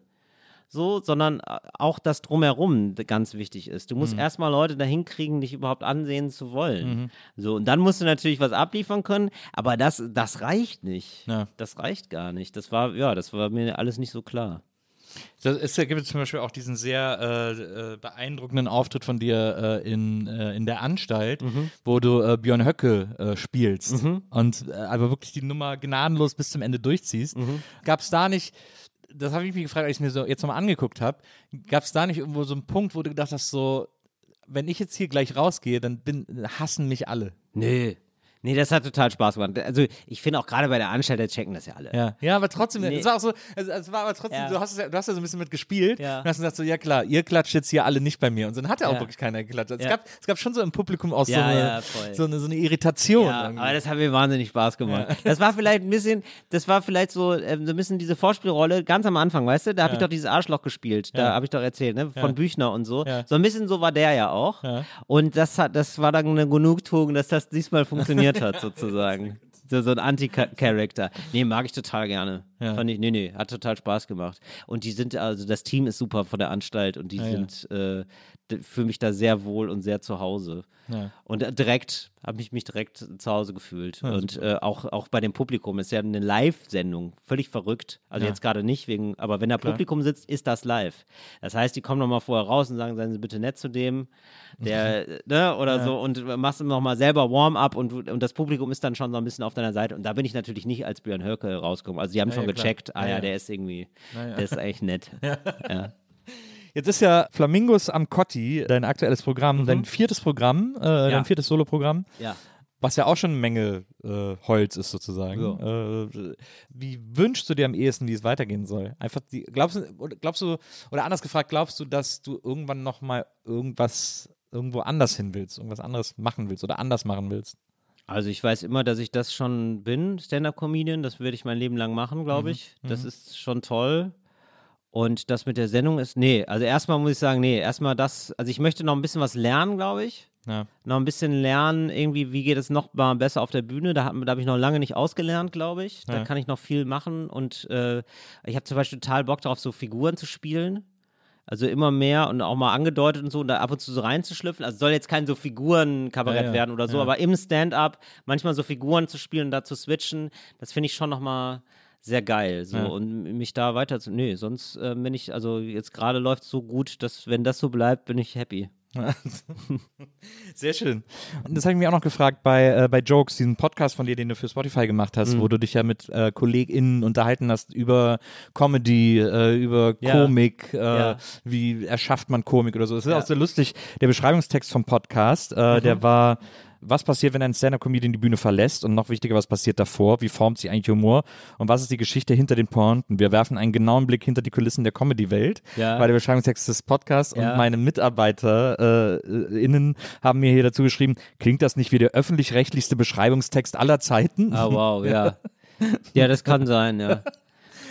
so, sondern äh, auch das drumherum ganz wichtig ist. Du Mhm. musst erstmal Leute dahin kriegen, dich überhaupt ansehen zu wollen. So, und dann musst du natürlich was abliefern können, aber das, das reicht nicht. Ja. Das reicht gar nicht. Das war, ja, das war mir alles nicht so klar. Da gibt es zum Beispiel auch diesen sehr äh, äh, beeindruckenden Auftritt von dir äh, in, äh, in der Anstalt, Mhm. wo du äh, Björn Höcke spielst und äh, aber wirklich die Nummer gnadenlos bis zum Ende durchziehst. Mhm. Gab es da nicht, das habe ich mich gefragt, als ich mir so jetzt nochmal angeguckt habe, gab es da nicht irgendwo so einen Punkt, wo du gedacht hast, so, wenn ich jetzt hier gleich rausgehe, dann bin, hassen mich alle. Nee. Nee, das hat total Spaß gemacht. Also, ich finde auch gerade bei der Anstalt, checken das ja alle. Ja, ja aber trotzdem, Nee. es war auch so, es, es war aber trotzdem, Ja. du, hast es ja, du hast ja so ein bisschen mitgespielt Ja. und hast gesagt so, ja klar, ihr klatscht jetzt hier alle nicht bei mir. Und dann hat ja auch wirklich keiner geklatscht. Also Es, gab, es gab schon so im Publikum auch so, eine, so, eine, so eine Irritation. Aber das hat mir wahnsinnig Spaß gemacht. Das war vielleicht ein bisschen, das war vielleicht so, ähm, so ein bisschen diese Vorspielrolle ganz am Anfang, weißt du? Da habe ich doch dieses Arschloch gespielt, da habe ich doch erzählt, ne? Von. Büchner und so. So ein bisschen so war der ja auch. Und das hat, das war dann eine Genugtuung, dass das diesmal funktioniert hat, sozusagen. *laughs* So, so ein Anti-Charakter. Nee, mag ich total gerne. Ja. Fand ich, nee, nee, hat total Spaß gemacht. Und die sind, also das Team ist super von der Anstalt und die Ja, ja. sind, äh, d- fühle mich da sehr wohl und sehr zu Hause. Ja. Und äh, direkt, habe ich mich direkt zu Hause gefühlt. und äh, auch, auch bei dem Publikum, ist ja eine Live-Sendung, völlig verrückt. Also Ja. jetzt gerade nicht, wegen, aber wenn da Publikum sitzt, ist das live. Das heißt, die kommen nochmal vorher raus und sagen, seien Sie bitte nett zu dem, der, *laughs* ne, oder so, und machst du nochmal selber Warm-up und, und das Publikum ist dann schon so ein bisschen auf deiner Seite. Und da bin ich natürlich nicht als Björn Höcke rausgekommen. Also die haben Ja, schon klar. gecheckt, ah Ja, ja, der ist irgendwie, ja. der ist eigentlich nett. *laughs* ja. Jetzt ist ja Flamingos am Cotti dein aktuelles Programm, dein viertes Programm, äh, dein viertes Soloprogramm, ja. was ja auch schon eine Menge äh, Holz ist sozusagen. Äh, wie wünschst du dir am ehesten, wie es weitergehen soll? Einfach die, glaubst glaubst du, oder anders gefragt, glaubst du, dass du irgendwann nochmal irgendwas irgendwo anders hin willst, irgendwas anderes machen willst oder anders machen willst? Also ich weiß immer, dass ich das schon bin, Stand-up-Comedian. Das werde ich mein Leben lang machen, glaube ich. Das ist schon toll. Und das mit der Sendung ist, nee, also erstmal muss ich sagen, nee, erstmal das, also ich möchte noch ein bisschen was lernen, glaube ich. Ja. Noch ein bisschen lernen, irgendwie, wie geht es noch mal besser auf der Bühne. Da, da habe ich noch lange nicht ausgelernt, glaube ich. Da Ja. kann ich noch viel machen. Und äh, ich habe zum Beispiel total Bock darauf, so Figuren zu spielen. Also immer mehr und auch mal angedeutet und so und da ab und zu so reinzuschlüpfen. Also soll jetzt kein so Figurenkabarett Ja, ja, werden oder so, ja. aber im Stand-up manchmal so Figuren zu spielen und da zu switchen, das finde ich schon nochmal sehr geil. So und mich da weiter zu. Nee, sonst äh, bin ich, also jetzt gerade läuft es so gut, dass wenn das so bleibt, bin ich happy. *laughs* Sehr schön. Und das habe ich mir auch noch gefragt bei, äh, bei Jokes, diesem Podcast von dir, den du für Spotify gemacht Mhm. hast, wo du dich ja mit äh, KollegInnen unterhalten hast über Comedy, äh, über Ja. Komik, äh, Ja. wie erschafft man Komik oder so. Es ist Ja. auch sehr lustig. Der Beschreibungstext vom Podcast, äh, Mhm. der war was passiert, wenn ein Stand-Up-Comedian die Bühne verlässt und noch wichtiger, was passiert davor, wie formt sich eigentlich Humor und was ist die Geschichte hinter den Pointen. Wir werfen einen genauen Blick hinter die Kulissen der Comedy-Welt Ja. bei der Beschreibungstext des Podcasts Ja. und meine Mitarbeiter äh, innen haben mir hier dazu geschrieben, klingt das nicht wie der öffentlich-rechtlichste Beschreibungstext aller Zeiten? Ah, wow, *laughs* ja. Ja, das kann sein, ja.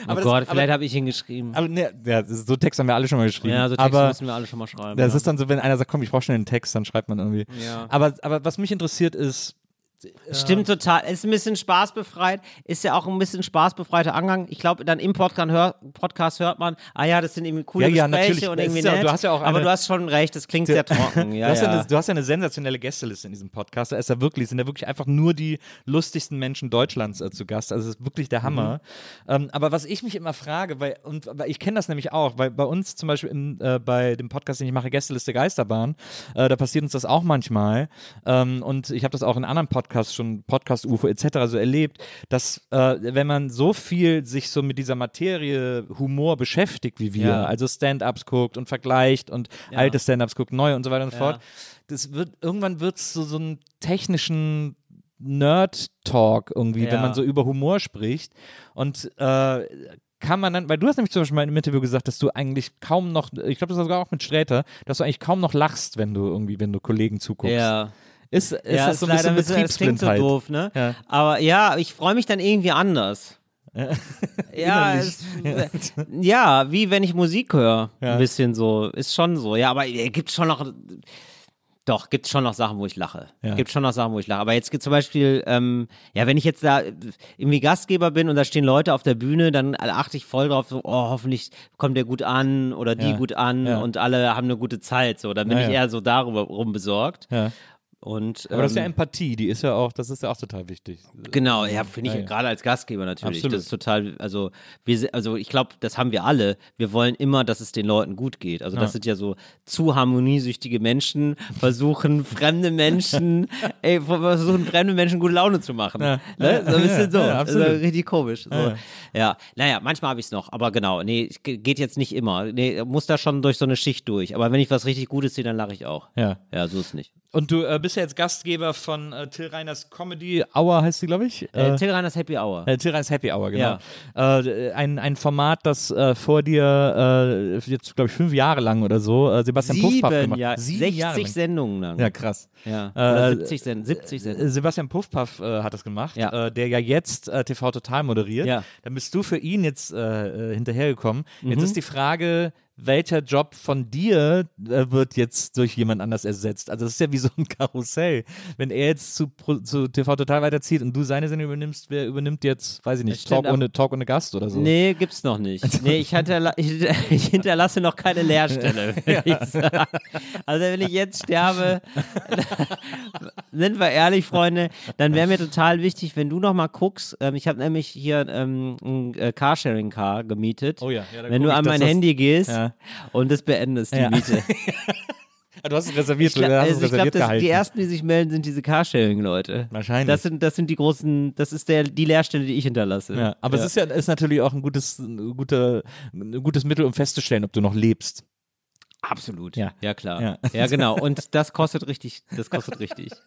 Oh Aber das- Gott, vielleicht habe ich ihn geschrieben. Aber ne, ja, so Text haben wir alle schon mal geschrieben. Ja, so Texte aber müssen wir alle schon mal schreiben. das ja. ist dann so, wenn einer sagt, komm, ich brauche schnell einen Text, dann schreibt man irgendwie. Ja. Aber, aber was mich interessiert ist, Stimmt total. Ist ein bisschen spaßbefreit. Ist ja auch ein bisschen spaßbefreiter Angang. Ich glaube, dann im Podcast, hör, Podcast hört man, ah ja, das sind irgendwie coole Ja, ja, Gespräche natürlich. und Das irgendwie ja- nett. du hast ja auch aber eine- du hast schon recht, das klingt sehr trocken. *laughs* Ja, du, hast ja. ja. eine, du hast ja eine sensationelle Gästeliste in diesem Podcast. Da ist ja wirklich, sind ja wirklich einfach nur die lustigsten Menschen Deutschlands äh, zu Gast. Also es ist wirklich der Hammer. Mhm. Ähm, aber was ich mich immer frage, weil, und weil ich kenne das nämlich auch, weil bei uns zum Beispiel im, äh, bei dem Podcast, den ich mache, Gästeliste Geisterbahn, äh, da passiert uns das auch manchmal. Ähm, und ich habe das auch in anderen Podcasts schon, Podcast UFO etc. so erlebt, dass äh, wenn man so viel sich so mit dieser Materie Humor beschäftigt wie wir, Ja. also Stand-ups guckt und vergleicht und alte Stand-ups guckt, neue und so weiter und so Ja. fort, das wird irgendwann wird es so, so einen technischen Nerd-Talk irgendwie, wenn Ja. man so über Humor spricht. Und äh, kann man dann, weil du hast nämlich zum Beispiel mal im Interview gesagt, dass du eigentlich kaum noch, ich glaube, das war sogar auch mit Sträter, dass du eigentlich kaum noch lachst, wenn du irgendwie, wenn du Kollegen zuguckst. ja. Ist, ist ja, das so ein bisschen klingt so Betriebsblindheit? doof, ne? Ja. Aber ja, ich freue mich dann irgendwie anders. Ja, *laughs* es, ja, wie wenn ich Musik höre. Ja. Ein bisschen so. Ist schon so. Ja, aber es gibt schon noch. Doch, gibt schon noch Sachen, wo ich lache. Ja. Gibt schon noch Sachen, wo ich lache. Aber jetzt gibt zum Beispiel, ähm, ja, wenn ich jetzt da irgendwie Gastgeber bin und da stehen Leute auf der Bühne, dann achte ich voll drauf, so, oh, hoffentlich kommt der gut an oder die Ja. gut an Ja. und alle haben eine gute Zeit. So, dann bin Ja, ich ja. eher so darüber rum besorgt. Und, Aber das ist ja ähm, Empathie, die ist ja auch, das ist ja auch total wichtig. Genau, ja, finde ich Ja, ja. gerade als Gastgeber natürlich. Absolut. Das ist total, also wir, also ich glaube, das haben wir alle. Wir wollen immer, dass es den Leuten gut geht. Also das Ja. sind ja so zu harmoniesüchtige Menschen, versuchen *laughs* fremde Menschen, *laughs* ey, versuchen fremde Menschen gute Laune zu machen. Ne? So ein bisschen so. Also richtig komisch. So. Ja. Ja. naja, manchmal habe ich es noch, aber genau, nee, es ge- geht jetzt nicht immer. Nee, muss da schon durch so eine Schicht durch. Aber wenn ich was richtig Gutes sehe, dann lache ich auch. Ja. Ja, so ist nicht. Und du äh, bist ja jetzt Gastgeber von äh, Till Reiners Comedy Hour, heißt die, glaube ich. Äh, Till Reiners Happy Hour. Äh, Till Reiners Happy Hour, genau. Äh, ein, ein Format, das äh, vor dir äh, jetzt, glaube ich, fünf Jahre lang oder so äh, Sebastian Puffpaff Sieben, gemacht ja, Sieben 60 Jahre. Sendungen lang. Ja, krass. Ja, Äh, oder 70 Sendungen. 70 Äh, Sendungen. Sebastian Puffpaff äh, hat das gemacht, Ja. äh, der ja jetzt äh, TV Total moderiert. Ja. Dann bist du für ihn jetzt äh, äh, hinterhergekommen. Mhm. Jetzt ist die Frage, welcher Job von dir äh, wird jetzt durch jemand anders ersetzt? Also das ist ja wie so ein Karussell. Wenn er jetzt zu, zu TV Total weiterzieht und du seine Sendung übernimmst, wer übernimmt jetzt, weiß ich nicht, Talk ohne, Talk ohne Gast oder so? Nee, gibt's noch nicht. Nee, ich, hinterla ich, *laughs* ich hinterlasse noch keine Leerstelle, *laughs* würde ich sagen. Also wenn ich jetzt sterbe, *laughs* sind wir ehrlich, Freunde, dann wäre mir total wichtig, wenn du noch mal guckst, ähm, ich habe nämlich hier ähm, ein äh, Carsharing-Car gemietet. Oh ja, ja, wenn du an mein Handy gehst Ja. Und das beendest, die Ja. Miete. *laughs* Du hast es reserviert, glaub, du hast also ich glaube, gehalten. die ersten, die sich melden, sind diese Carsharing-Leute. Wahrscheinlich. Das sind, das sind die großen, das ist der, die Leerstelle, die ich hinterlasse. Ja, aber es ist ja ist natürlich auch ein gutes, ein guter, ein gutes Mittel, um festzustellen, ob du noch lebst. Absolut. Ja. Ja, klar. Ja. Ja. genau. Und das kostet richtig, das kostet richtig. *laughs*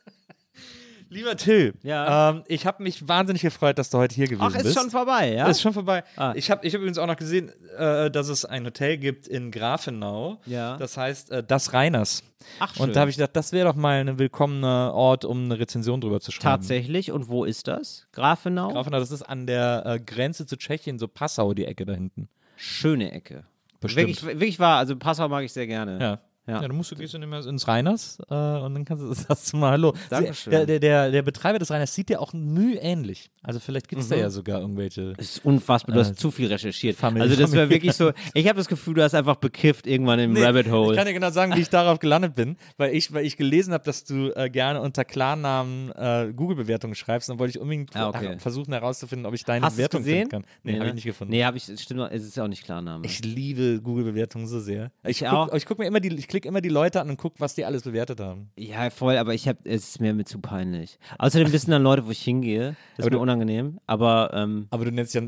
Lieber Till, Ja. ähm, ich habe mich wahnsinnig gefreut, dass du heute hier gewesen Ach, bist. ist schon vorbei, ja? Ist schon vorbei. Ah. Ich habe ich hab übrigens auch noch gesehen, äh, dass es ein Hotel gibt in Grafenau. Ja. Das heißt äh, Das Reiners. Ach, schön. Und da habe ich gedacht, das wäre doch mal ein willkommener Ort, um eine Rezension drüber zu schreiben. Tatsächlich. Und wo ist das? Grafenau? Grafenau, das ist an der äh, Grenze zu Tschechien, so Passau, die Ecke da hinten. Schöne Ecke. Bestimmt. Wirklich, wirklich wahr. Also Passau mag ich sehr gerne. Ja. Ja. Ja, dann musst du gehst du immer ins Rheiners äh, und dann kannst du *laughs* sagst du mal Hallo. Dankeschön. Der, der, der, der Betreiber des Rheiners sieht dir auch müh ähnlich. Also vielleicht gibt es Mhm. da ja sogar irgendwelche. Das ist unfassbar, du hast Äh, zu viel recherchiert. Familie- also das wäre wirklich so, ich habe das Gefühl, du hast einfach bekifft irgendwann im Rabbit Ich Hole. kann dir genau sagen, wie ich darauf gelandet bin, weil ich, weil ich gelesen habe, dass du äh, gerne unter Klarnamen äh, Google-Bewertungen schreibst. Dann wollte ich unbedingt Ah, okay. versuchen herauszufinden, ob ich deine Hast Bewertung finden kann. Nee, habe ne? ich nicht gefunden. Nee, habe ich, stimmt, es ist ja auch nicht Klarname. Ich liebe Google-Bewertungen so sehr. Ich, Ich guck, auch. ich guck mir immer die, ich klicke immer die Leute an und gucke, was die alles bewertet haben. Ja, voll, aber ich habe, es ist mir mit zu peinlich. Außerdem wissen dann Leute, wo ich hingehe. Das ist Aber mir du- unangenehm. Aber ähm, Aber du nennst ja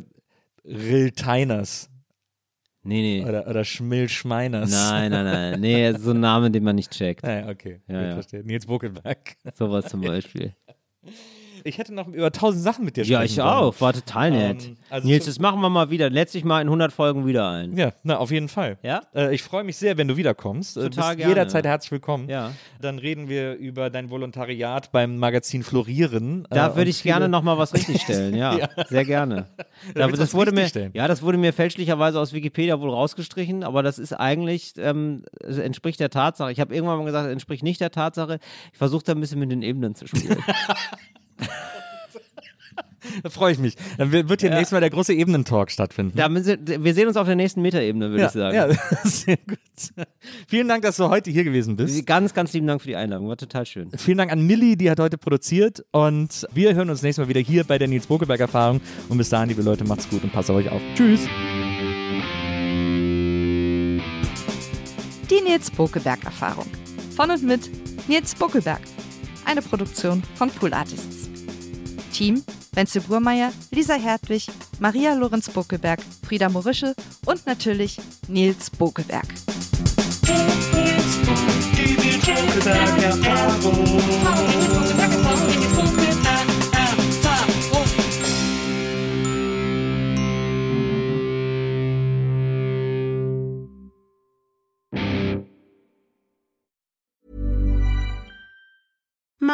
Rilteiners. Nee, nee. Oder, oder Schmil-Schmeiners. Nein, nein, nein. Nee, *laughs* so ein Name, den man nicht checkt. Ja, okay. Ja, Gut, ja. verstehe. Nils Buckelberg. Sowas zum *laughs* Beispiel. Ich hätte noch über tausend Sachen mit dir Ja, sprechen ich wollen. auch. War total nett. Ähm, also Nils, das machen wir mal wieder. Letztlich mal in 100 Folgen wieder ein. Ja, na, auf jeden Fall. Ja? Äh, ich freue mich sehr, wenn du wiederkommst. Äh, Total bist gerne. jederzeit herzlich willkommen. Ja. Dann reden wir über dein Volontariat beim Magazin Florieren. Da Äh, würde ich gerne viele- noch mal was richtigstellen, *laughs* ja, sehr gerne. *laughs* Da, das wurde mir, ja, das wurde mir fälschlicherweise aus Wikipedia wohl rausgestrichen, aber das ist eigentlich ähm, entspricht der Tatsache. Ich habe irgendwann mal gesagt, es entspricht nicht der Tatsache. Ich versuche da ein bisschen mit den Ebenen zu spielen. *laughs* *laughs* Da freue ich mich. Dann wird hier nächstes Mal der große Ebenentalk stattfinden. da, müssen- wir sehen uns auf der nächsten Metaebene, würde ja, ich sagen. ja, *laughs* sehr gut. Vielen Dank, dass du heute hier gewesen bist. Ganz, ganz lieben Dank für die Einladung. War total schön. Vielen Dank an Millie, die hat heute produziert. Und wir hören uns nächstes Mal wieder hier bei der Nils Bokelberg Erfahrung. Und bis dahin, liebe Leute, macht's gut und passt auf euch auf. Tschüss. Die Nils Bokelberg Erfahrung. Von und mit Nils Bokelberg. Eine Produktion von Pool Artists. Team Wenzel Burmeier, Lisa Hertwig, Maria Lorenz Bokelberg, Frieda Morische und natürlich Nils Bokelberg.